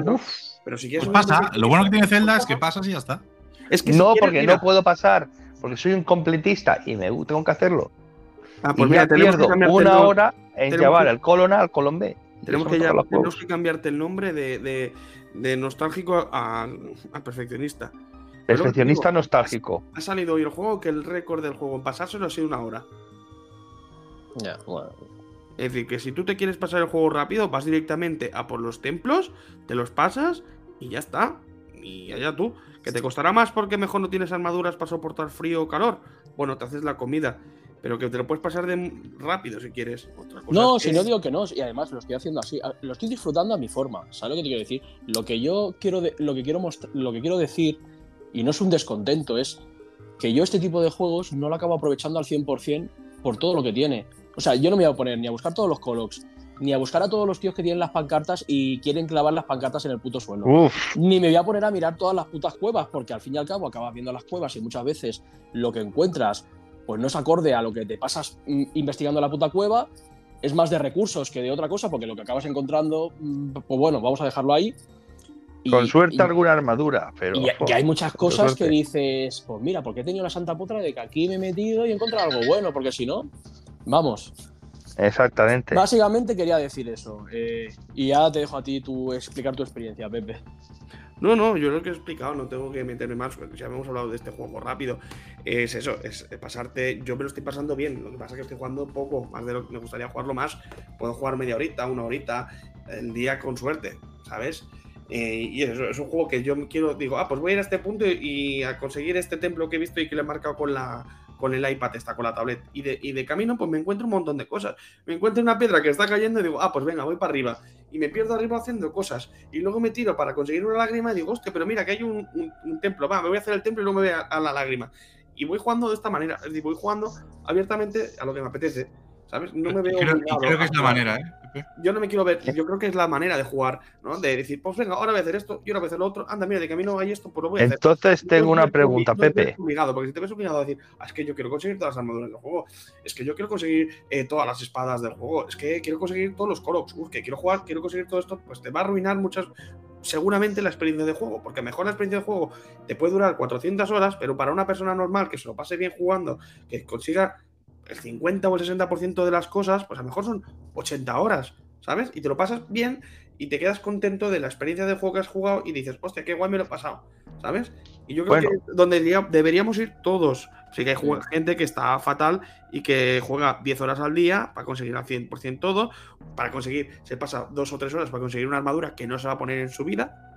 Pero si quieres pues pasa, lo bueno que tiene Zelda es que pasas y ya está. Es que no, porque no puedo pasar, porque soy un completista y me tengo que hacerlo. Ah, pues y mira, pierdo una hora en llevar el colon A al colon B. Tenemos que, tenemos que, cambiarte el nombre de, de, nostálgico a, perfeccionista. Perfeccionista nostálgico. Ha salido hoy el juego que el récord del juego en pasárselo ha sido una hora. Ya, bueno. Es decir, que si tú te quieres pasar el juego rápido, vas directamente a por los templos, te los pasas y ya está. Y allá tú. Que te costará más porque mejor no tienes armaduras para soportar frío o calor. Bueno, te haces la comida pero que te lo puedes pasar de rápido si quieres. no, si no digo que no, y además lo estoy haciendo así, lo estoy disfrutando a mi forma, ¿sabes lo que te quiero decir? Lo que yo quiero, lo que quiero lo que quiero decir, y no es un descontento, es que yo este tipo de juegos no lo acabo aprovechando al 100% por todo lo que tiene. O sea, yo no me voy a poner ni a buscar todos los colocs, ni a buscar a todos los tíos que tienen las pancartas y quieren clavar las pancartas en el puto suelo. Ni me voy a poner a mirar todas las putas cuevas, porque al fin y al cabo acabas viendo las cuevas y muchas veces lo que encuentras pues no es acorde a lo que te pasas mm, investigando la puta cueva, es más de recursos que de otra cosa, porque lo que acabas encontrando, mm, pues bueno, vamos a dejarlo ahí. Con suerte alguna armadura, pero. Y, que hay muchas cosas que dices, pues mira, porque he tenido la santa potra de que aquí me he metido y he encontrado algo bueno, porque si no, vamos. Exactamente. Básicamente quería decir eso. Eh, y ya te dejo a ti tu, explicar tu experiencia, Pepe. No, no, yo lo que he explicado, no tengo que meterme más, ya hemos hablado de este juego rápido. Es eso, es pasarte. Yo me lo estoy pasando bien, lo que pasa es que estoy jugando poco, más de lo que me gustaría jugarlo más. Puedo jugar media horita, una horita, el día con suerte, ¿sabes? Eh, y eso, es un juego que yo quiero, digo, ah, pues voy a ir a este punto y a conseguir este templo que he visto y que le he marcado con la, con el iPad, está con la tablet. Y de, y de camino, pues me encuentro un montón de cosas. Me encuentro una piedra que está cayendo y digo, ah, pues venga, voy para arriba. Y me pierdo arriba haciendo cosas. Y luego me tiro para conseguir una lágrima y digo, hostia, pero mira, que hay un, templo. Va, me voy a hacer el templo y luego me voy a, la lágrima. Y voy jugando de esta manera. Es decir, voy jugando abiertamente a lo que me apetece. ¿Sabes? No me veo. creo que es la manera, ¿eh? Yo no me quiero ver, yo creo que es la manera de jugar, ¿no? De decir, pues venga, ahora voy a hacer esto y ahora voy a hacer lo otro. Anda, mira, de camino hay esto, pues lo voy a hacer. Entonces tengo una pregunta, Pepe. Obligado, porque si te ves obligado a decir, ah, es que yo quiero conseguir todas las armaduras del juego, es que yo quiero conseguir eh, todas las espadas del juego, es que quiero conseguir todos los Koroks, que quiero jugar, quiero conseguir todo esto, pues te va a arruinar muchas, seguramente la experiencia de juego, porque mejor la experiencia de juego te puede durar 400 horas, pero para una persona normal que se lo pase bien jugando, que consiga el 50 o el 60% de las cosas, pues a lo mejor son 80 horas. ¿sabes? Y te lo pasas bien y te quedas contento de la experiencia de juego que has jugado y dices, hostia, qué guay me lo he pasado, ¿sabes? Y yo creo que donde deberíamos ir todos. Sí que hay gente que está fatal y que juega 10 horas al día para conseguir al 100% todo, para conseguir, se pasa dos o tres horas para conseguir una armadura que no se va a poner en su vida,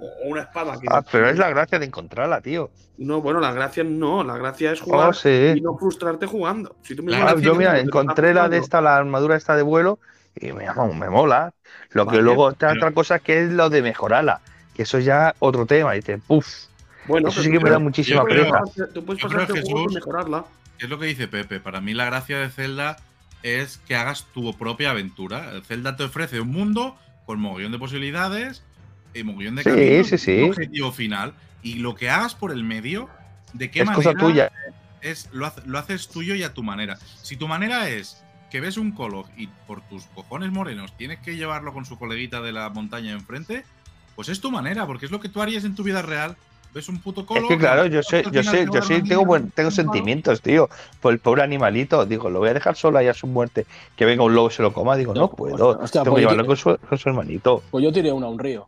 o una espada que... Ah, pero es la gracia de encontrarla, tío. No, bueno, la gracia no, la gracia es jugar oh, y no frustrarte jugando. Si tú yo mira, encontré la de esta, la armadura esta de vuelo y me, me mola. Lo que luego está otra cosa que es lo de mejorarla, que eso ya otro tema. Y dice, puff. Bueno, eso sí que me da muchísima pereza. Tú puedes pasarte y mejorarla. Es lo que dice Pepe. Para mí la gracia de Zelda es que hagas tu propia aventura. Zelda te ofrece un mundo con mogollón de posibilidades y mogollón de caminos, sí, sí. objetivo final. Y lo que hagas por el medio, ¿de qué es manera? Cosa tuya. Es, lo, lo haces tuyo y a tu manera. Si tu manera es que ves un colo y por tus cojones morenos tienes que llevarlo con su coleguita de la montaña enfrente, pues es tu manera, porque es lo que tú harías en tu vida real. Ves un puto colo. Es que claro, yo sé, yo sé, yo sé, tengo, buen, tengo sentimientos, tío. Por el pobre animalito, digo, lo voy a dejar solo ahí a su muerte. Que venga un lobo y se lo coma, digo, no, puedo. tengo que pues llevarlo con su, con su hermanito. Pues yo tiré una a un río.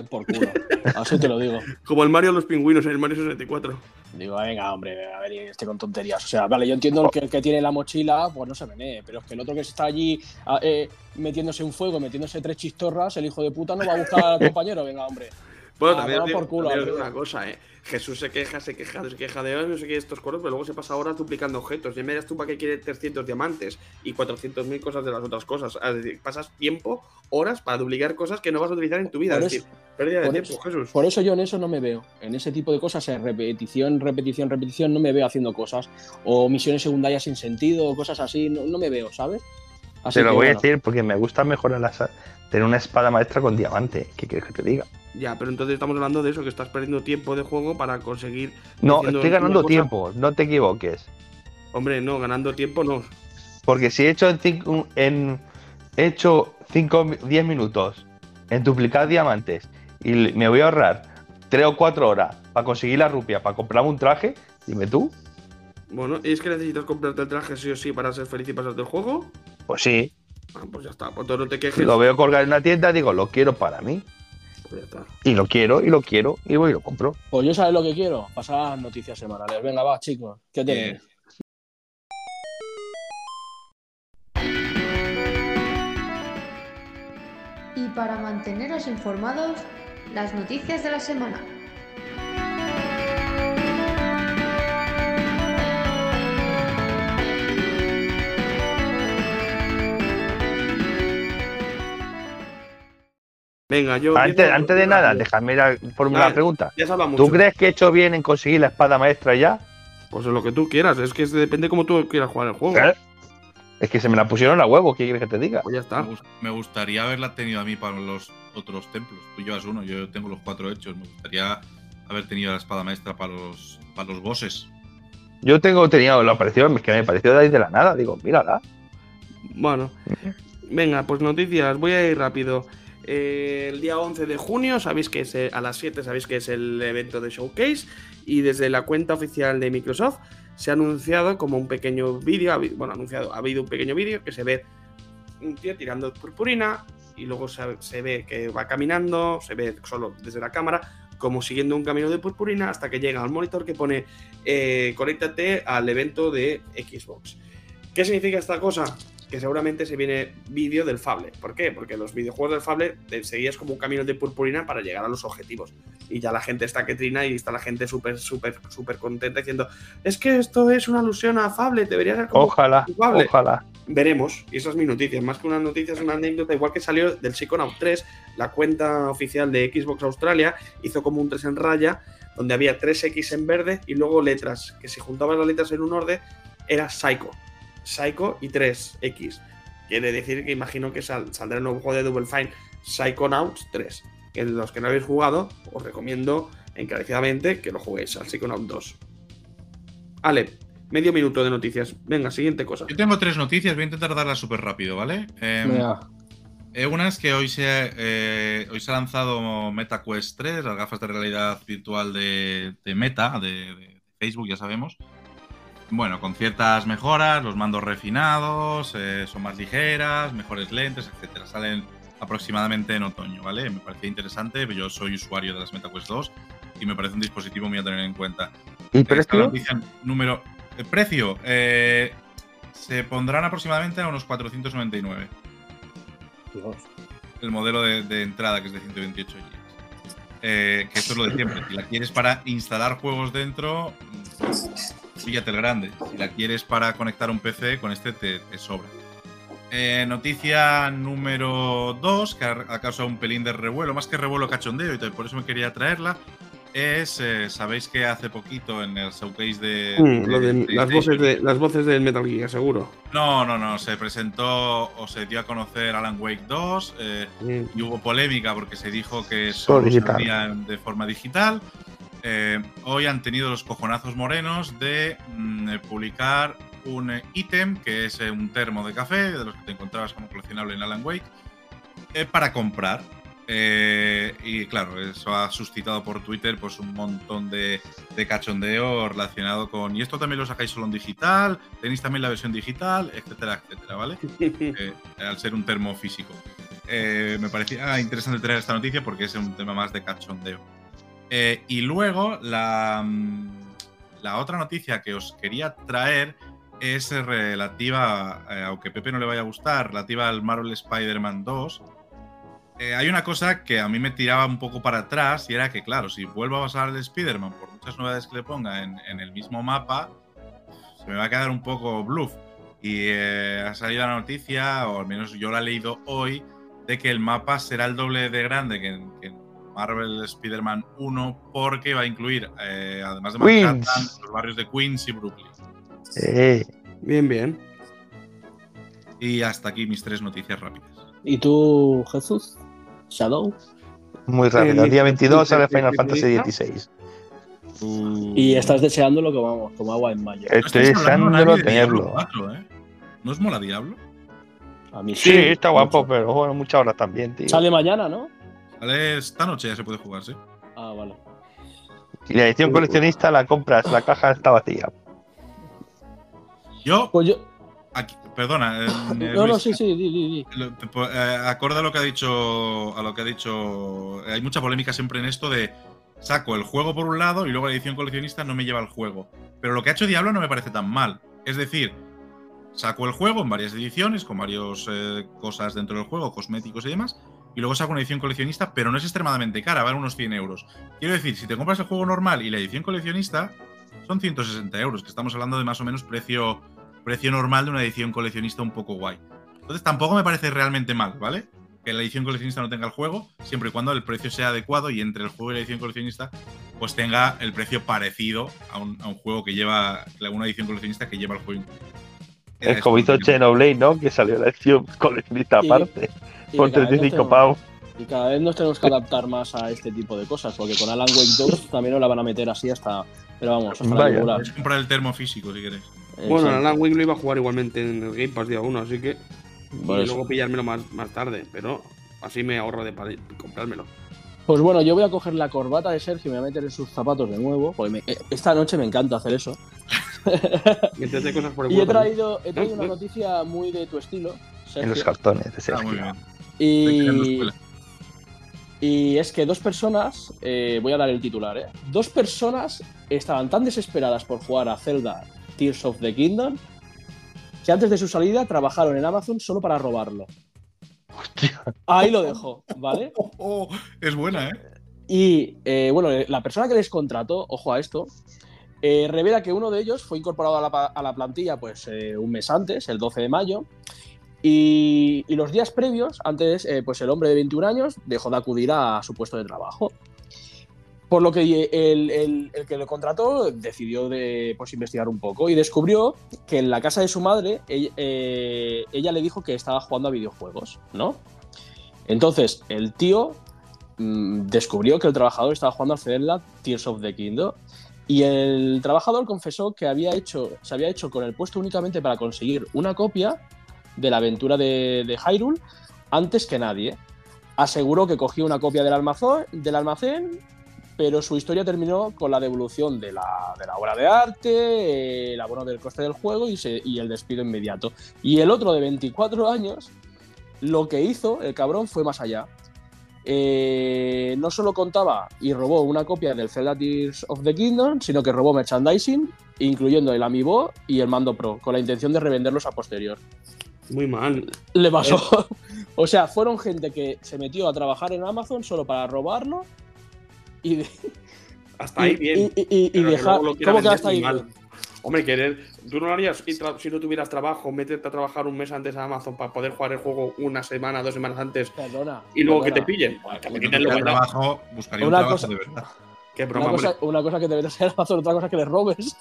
Por culo. Así te lo digo. Como el Mario de los pingüinos en el Mario 64. Digo, venga, hombre, a ver, este con tonterías. O sea, vale, yo entiendo que el que tiene la mochila, pues no se menee, pero es que el otro que está allí eh, metiéndose un fuego, metiéndose tres chistorras, el hijo de puta no va a buscar al compañero, venga, hombre. Bueno, Ah, también, por culo, también digo una cosa, eh. Jesús se queja, se queja, se queja de no sé qué estos coros, pero luego se pasa horas duplicando objetos. Ya me dirás tú para qué quiere 300 diamantes y 400.000 cosas de las otras cosas. Es decir, pasas tiempo, horas para duplicar cosas que no vas a utilizar en tu vida. Por es eso- decir, pérdida de tiempo, eso- Jesús. Por eso yo en eso no me veo. En ese tipo de cosas, en repetición, repetición, repetición, no me veo haciendo cosas. O misiones secundarias sin sentido, o cosas así, no, no me veo, ¿sabes? Así Te lo que, voy a decir porque me gusta mejorar la tener una espada maestra con diamante. ¿Qué quieres que te diga? Ya, pero entonces estamos hablando de eso, que estás perdiendo tiempo de juego para conseguir. No, estoy ganando cosa- tiempo, no te equivoques. Hombre, no, ganando tiempo no. Porque si he hecho en, cinco, en he hecho 5 10 minutos en duplicar diamantes y me voy a ahorrar 3 o 4 horas para conseguir la rupia, para comprarme un traje, dime tú. Bueno, ¿y es que necesitas comprarte el traje sí o sí para ser feliz y pasarte el juego? Pues sí, Ah, pues ya está, pues no te quejes. lo veo colgar en la tienda, digo, lo quiero para mí. Y lo quiero, y lo quiero, y voy y lo compro. Pues yo sabes lo que quiero, pasar noticias semanales. Venga, va, chicos. ¿Qué tenéis? Y para manteneros informados, las noticias de la semana. Venga, yo. Antes, de nada, déjame ir a formular Ah, la pregunta. Ya se habla mucho. ¿Tú crees que he hecho bien en conseguir la espada maestra ya? Pues lo que tú quieras, es que depende cómo tú quieras jugar el juego. ¿Eh? Es que se me la pusieron a huevo, ¿qué quieres que te diga? Pues ya está. Me, gus- me gustaría haberla tenido a mí para los otros templos. Tú llevas uno, yo tengo los cuatro hechos. Me gustaría haber tenido la espada maestra para los, para los bosses. Yo tengo tenido la aparición, es que me pareció de ahí de la nada. Digo, mírala. Bueno, venga, pues noticias, voy a ir rápido. Eh, el día 11 de junio, sabéis que es eh, a las 7, sabéis que es el evento de Showcase. Y desde la cuenta oficial de Microsoft se ha anunciado como un pequeño vídeo. Bueno, anunciado, ha habido un pequeño vídeo que se ve un tío tirando purpurina y luego se, se ve que va caminando, se ve solo desde la cámara, como siguiendo un camino de purpurina hasta que llega al monitor que pone eh, conéctate al evento de Xbox. ¿Qué significa esta cosa? Que seguramente se viene vídeo del Fable. ¿Por qué? Porque los videojuegos del Fable te seguías como un camino de purpurina para llegar a los objetivos. Y ya la gente está que trina y está la gente súper, súper, súper contenta diciendo es que esto es una alusión a Fable, debería ser como Ojalá, Fable". ojalá. Veremos, y esa es mi noticia. Más que una noticia, es una anécdota. Igual que salió del Psychonaut 3, la cuenta oficial de Xbox Australia hizo como un 3 en raya, donde había 3X en verde y luego letras, que si juntabas las letras en un orden, era Psycho. Psycho y 3X. Quiere decir que imagino que sal- saldrá el nuevo juego de Double Fine, Psychonauts 3. Que los que no habéis jugado, os recomiendo encarecidamente que lo juguéis al Psychonaut 2. Ale, medio minuto de noticias. Venga, siguiente cosa. Yo tengo tres noticias, voy a intentar darlas súper rápido, ¿vale? Em, eh, una es que hoy se, eh, hoy se ha lanzado MetaQuest 3, las gafas de realidad virtual de, de Meta, de, de Facebook, ya sabemos. Bueno, con ciertas mejoras, los mandos refinados, eh, son más ligeras, mejores lentes, etcétera. Salen aproximadamente en otoño, ¿vale? Me parecía interesante, yo soy usuario de las MetaQuest 2 y me parece un dispositivo muy a tener en cuenta. ¿Y Esta precio? noticia número. El precio. eh, se pondrán aproximadamente a unos 499. Dios. El modelo de, de entrada, que es de 128 GB. Eh, que esto es lo de siempre. Si la quieres para instalar juegos dentro, píllate el grande. Si la quieres para conectar un PC, con este te, te sobra. Eh, noticia número 2, que ha, ha causado un pelín de revuelo, más que revuelo cachondeo, y por eso me quería traerla. Es, eh, sabéis que hace poquito en el showcase de. Mm, lo de de las voces de las voces del Metal Gear, seguro. No, no, no. Se presentó o se dio a conocer Alan Wake 2 eh, Mm. y hubo polémica porque se dijo que Solo salía de forma digital. Eh, hoy han tenido los cojonazos morenos de mm, eh, publicar un eh, ítem que es eh, un termo de café, de los que te encontrabas como coleccionable en Alan Wake, para comprar. Y claro, eso ha suscitado por Twitter pues un montón de, de cachondeo relacionado con. Y esto también lo sacáis solo en digital, tenéis también la versión digital, etcétera, etcétera, ¿vale? Al ser un termo físico. Me parecía interesante traer esta noticia porque es un tema más de cachondeo. Eh, y luego, la, mm, la otra noticia que os quería traer es relativa, eh, aunque Pepe no le vaya a gustar, relativa al Marvel Spider-Man 2. eh, hay una cosa que a mí me tiraba un poco para atrás y era que, claro, si vuelvo a basar el Spider-Man, por muchas novedades que le ponga en, el mismo mapa, se me va a quedar un poco bluff. Y ha salido la noticia, o al menos yo la he leído hoy, de que el mapa será el doble de grande que que en Marvel Spider-Man 1 porque va a incluir, eh, además de Manhattan, los barrios de Queens y Brooklyn. Eh. Bien, bien. Y hasta aquí mis tres noticias rápidas. ¿Y tú, Jesús? Shadow. Muy rápido. El día 22 sale Final Fantasy XVI. Uh. Y estás deseando lo que vamos, como agua en mayo. Estoy deseándolo tenerlo. 4, ¿eh? ¿No es mola Diablo? A mí sí, sí está guapo, pero bueno, muchas horas también, tío. Sale mañana, ¿no? Esta noche, ya se puede jugar, sí. Ah, vale. Y la edición coleccionista la compras, la caja está vacía. Yo. Pues yo. Aquí, perdona. Eh, no, no, sí, sí, di, di, di. Eh, acorde a lo que ha dicho. A lo que ha dicho. Hay mucha polémica siempre en esto de. Saco el juego por un lado y luego la edición coleccionista no me lleva el juego. Pero lo que ha hecho Diablo no me parece tan mal. Es decir, saco el juego en varias ediciones, con varias eh, cosas dentro del juego, cosméticos y demás, y luego saco una edición coleccionista, pero no es extremadamente cara, vale unos 100 euros. Quiero decir, si te compras el juego normal y la edición coleccionista, son 160 euros, que estamos hablando de más o menos precio, precio normal de una edición coleccionista un poco guay. Entonces tampoco me parece realmente mal, ¿vale? Que la edición coleccionista no tenga el juego, siempre y cuando el precio sea adecuado y entre el juego y la edición coleccionista, pues tenga el precio parecido a un, a un juego que lleva, una edición coleccionista que lleva el juego. Es como hizo Xenoblade, ¿no? Que salió la edición coleccionista aparte, por 35 pavos. Y cada vez nos tenemos que adaptar más a este tipo de cosas, porque con Alan Wake 2 también nos la van a meter así hasta. Pero vamos, hasta Vaya. la. Puedes comprar el termo físico si quieres. Bueno. Alan Wake lo iba a jugar igualmente en el Game Pass día 1, así que. Por y eso. luego pillármelo más, más tarde, pero así me ahorro de comprármelo. Pues bueno, yo voy a coger la corbata de Sergio y me voy a meter en sus zapatos de nuevo, porque me- eh, esta noche me encanta hacer eso. Métete cosas por el Y he traído, he traído una noticia muy de tu estilo, En los cartones de Ah, Sergio. muy bien. Y, es que dos personas, eh, voy a dar el titular, ¿eh? Dos personas estaban tan desesperadas por jugar a Zelda Tears of the Kingdom que antes de su salida trabajaron en Amazon solo para robarlo. Ahí lo dejo, ¿vale? Oh, oh, es buena, ¿eh? Y eh, bueno, la persona que les contrató, ojo a esto, eh, revela que uno de ellos fue incorporado a la, pa- a la plantilla pues eh, un mes antes, el 12 de mayo, y, los días previos, antes, eh, pues el hombre de 21 años dejó de acudir a su puesto de trabajo. Por lo que el, el- el que lo contrató decidió de, pues, investigar un poco y descubrió que en la casa de su madre ella, eh, le dijo que estaba jugando a videojuegos, ¿no? Entonces, el tío mm, descubrió que el trabajador estaba jugando al Zelda Tears of the Kingdom y el trabajador confesó que había hecho, se había hecho con el puesto únicamente para conseguir una copia de la aventura de, de Hyrule antes que nadie. Aseguró que cogió una copia del almacén, del almacén pero su historia terminó con la devolución de la, de la obra de arte, el abono del coste del juego y el despido inmediato. Y el otro de 24 años, lo que hizo el cabrón fue más allá. Eh, no solo contaba y robó una copia del Zelda Tears of the Kingdom, sino que robó merchandising, incluyendo el Amiibo y el Mando Pro, con la intención de revenderlos a posterior. Muy mal. Le pasó. o sea, fueron gente que se metió a trabajar en Amazon solo para robarlo y, de- Hasta ahí bien. y- y- y pero que dejar. lo ¿Cómo que hasta ahí? mal. Hombre, querer. Tú no lo harías si no tuvieras trabajo, meterte a trabajar un mes antes a Amazon para poder jugar el juego una semana, dos semanas antes Perdona. y luego que te pillen. Si También no trabajo, buscaría un Una trabajo cosa- de verdad. Qué broma, Una cosa, hombre. una cosa que debería ser Amazon, otra cosa que le robes.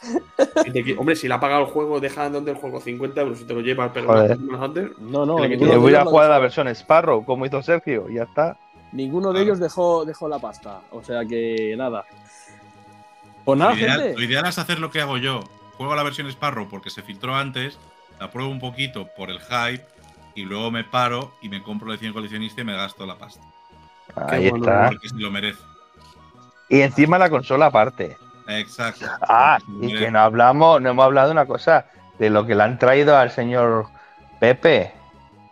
Si te hombre, si le ha pagado el juego, deja donde el juego 50 euros y te lo unas semanas antes. No, no, le voy a jugar a la versión Sparrow, como hizo Sergio, y ya está. Ninguno de Claro. ellos dejó, dejó la pasta. O sea que nada. Pues nada, Lo ideal, gente. lo ideal es hacer lo que hago yo. Juego a la versión Sparrow porque se filtró antes, la pruebo un poquito por el hype y luego me paro y me compro la edición coleccionista y me gasto la pasta. Ahí bueno, está. Porque se lo merece. Y encima la consola aparte. Exacto. Ah, y que no hablamos, no hemos hablado de una cosa, de lo que le han traído al señor Pepe,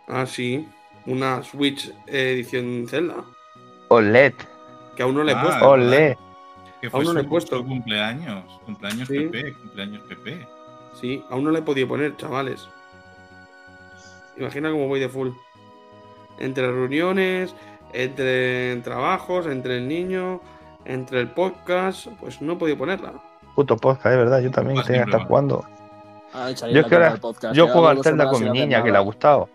Ah, sí. Una Switch edición Zelda. OLED, Que aún no le he Ah, puesto. OLED. Que fue Aún no le he su- puesto. cumpleaños. Cumpleaños Sí. PP, cumpleaños PP. Sí, aún no le he podido poner, chavales. Imagina cómo voy de full. Entre reuniones, entre trabajos, entre el niño, entre el podcast, pues no he podido ponerla. Puto podcast, es verdad, yo también Pues tenía que siempre estar jugando. Ah, Yo, es que ahora- podcast, yo juego al Zelda con mi niña, que le ha gustado.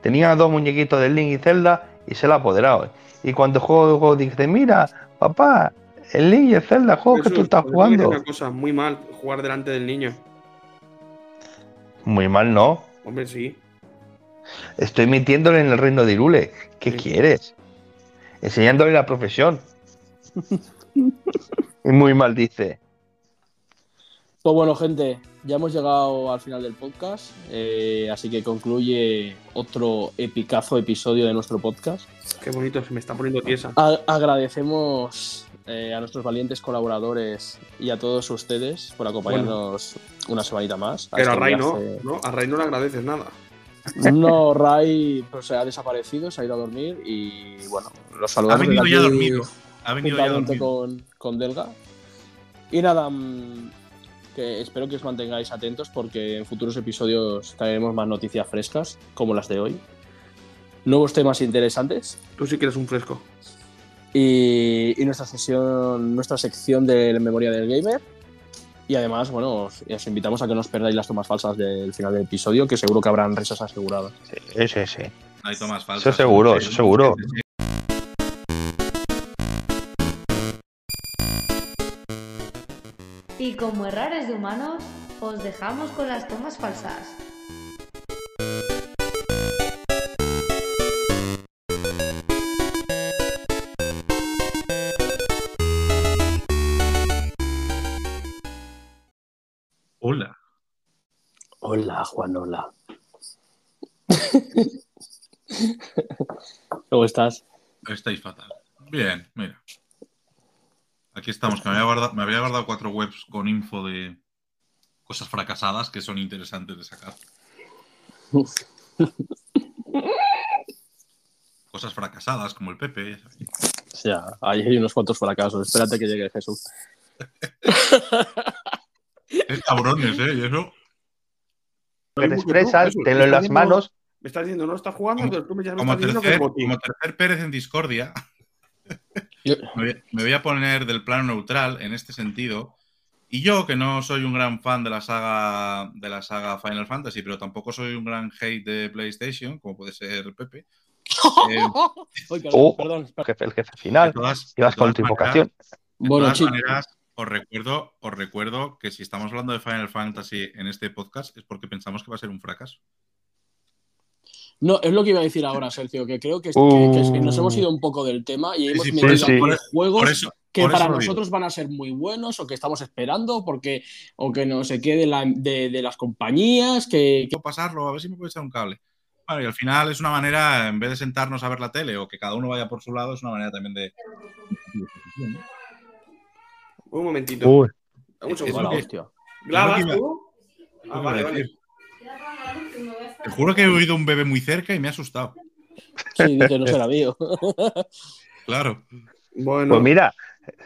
Tenía dos muñequitos de Link y Zelda y se la ha apoderado. Y cuando juego, dice, mira, papá, el Link y el Zelda, juego que tú estás pues jugando. Una cosa muy mal, jugar delante del niño. Muy mal, ¿no? Hombre, sí. Estoy metiéndole en el reino de Irule. ¿Qué Sí. quieres? Enseñándole la profesión. Y muy mal dice. Pues bueno, gente, ya hemos llegado al final del podcast, eh, así que concluye otro epicazo episodio de nuestro podcast. Qué bonito, se me está poniendo tiesa. A- agradecemos eh, a nuestros valientes colaboradores y a todos ustedes por acompañarnos una semanita más. Pero a Ray no. ¿no? A Ray no le agradeces nada. No, Ray pues, se ha desaparecido, se ha ido a dormir y bueno, los Ha saludamos. venido desde ya dormido. Ha venido ya con, con Delga. Y nada, mm, que espero que os mantengáis atentos porque en futuros episodios traeremos más noticias frescas, como las de hoy. Nuevos temas interesantes Tú sí que eres un fresco. y, y nuestra sesión, nuestra sección de memoria del gamer. Y además, bueno, os, os invitamos a que no os perdáis las tomas falsas del final del episodio, que seguro que habrán risas aseguradas. Sí, sí, sí. Hay tomas falsas. Eso seguro, eso seguro. Y como errores de humanos, os dejamos con las tomas falsas. Hola. Hola, Juan, hola. ¿Cómo estás? Estáis fatal. Bien, mira. Aquí estamos, que me había, guardado, me había guardado cuatro webs con info de cosas fracasadas que son interesantes de sacar. Cosas fracasadas como el Pepe. ya sabéis. O sea, ahí hay unos cuantos fracasos. Espérate que llegue Jesús. Es cabrones, ¿eh? Y eso. Que te expresas, tenlo en las manos. Me estás diciendo, no estás jugando, Como- pero tú me me Como tercer, como tercer Pérez en discordia, me voy, a poner del plano neutral en este sentido. Y yo, que no soy un gran fan de la saga de la saga Final Fantasy, pero tampoco soy un gran hate de PlayStation, como puede ser Pepe. eh, perdón, Oh, perdón, jefe, el jefe final. todas- de con tu invocación. de Bueno, todas maneras, os recuerdo, os recuerdo que si estamos hablando de Final Fantasy en este podcast es porque pensamos que va a ser un fracaso. No, es lo que iba a decir ahora, Sergio, que creo que, Uh. que- que nos hemos ido un poco del tema y hemos sí, metido por- juegos Por eso, que por para nosotros van a ser muy buenos o que estamos esperando porque o que no se quede la- de, de las compañías que, pasarlo, a ver si me puede echar un cable. Bueno, y al final es una manera, en vez de sentarnos a ver la tele o que cada uno vaya por su lado, es una manera también de. Un momentito. Uy, Un Eso segundo. Hola, que- hostia. ¿Grabas es que tú? Ah, vale, vale. Te juro que he oído un bebé muy cerca y me ha asustado. Sí, dice, no será mío. Claro. Bueno, pues mira,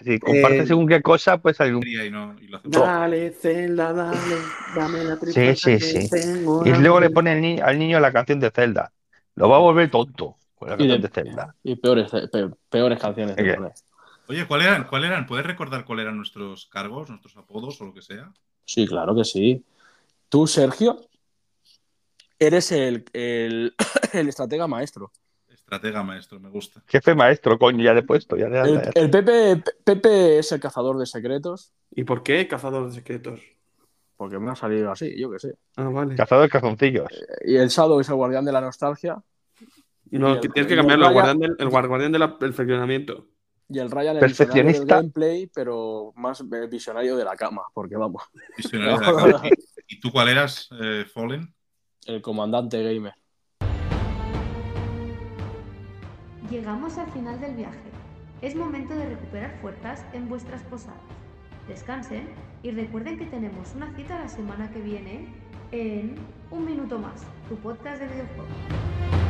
si compartes Eh, según qué cosa, pues hay un. Y, no, y lo dale, Zelda, dale, dame la Sí, tristeza sí, que sí. tengo Y luego le pone al, ni- al niño la canción de Zelda. Lo va a volver tonto con la Y canción de- de Zelda. Y peores, pe- peores canciones. Oye, ¿cuál eran, ¿cuál eran? ¿Puedes recordar cuáles eran nuestros cargos, nuestros apodos o lo que sea? Sí, claro que sí. Tú, Sergio, eres el, el, el estratega maestro. Estratega maestro, me gusta. Jefe maestro, coño, ya le he puesto. Ya le El, ya- el Pepe, Pepe es el cazador de secretos, ¿Y por qué cazador de secretos? porque me ha salido así, yo qué sé. Ah, vale. Cazador de calzoncillos. Y el Shadow es el guardián de la nostalgia. No, que tienes que cambiarlo, el Raya- guardián del, el guardián del perfeccionamiento. Y el Ryan el visionario del gameplay, pero más eh, visionario de la cama, porque vamos, Visionario de la cama. ¿Y tú cuál eras, eh, Fallen? El comandante gamer. Llegamos al final del viaje. Es momento de recuperar fuerzas en vuestras posadas. Descansen y recuerden que tenemos una cita la semana que viene en Un Minuto Más, tu podcast de videojuegos.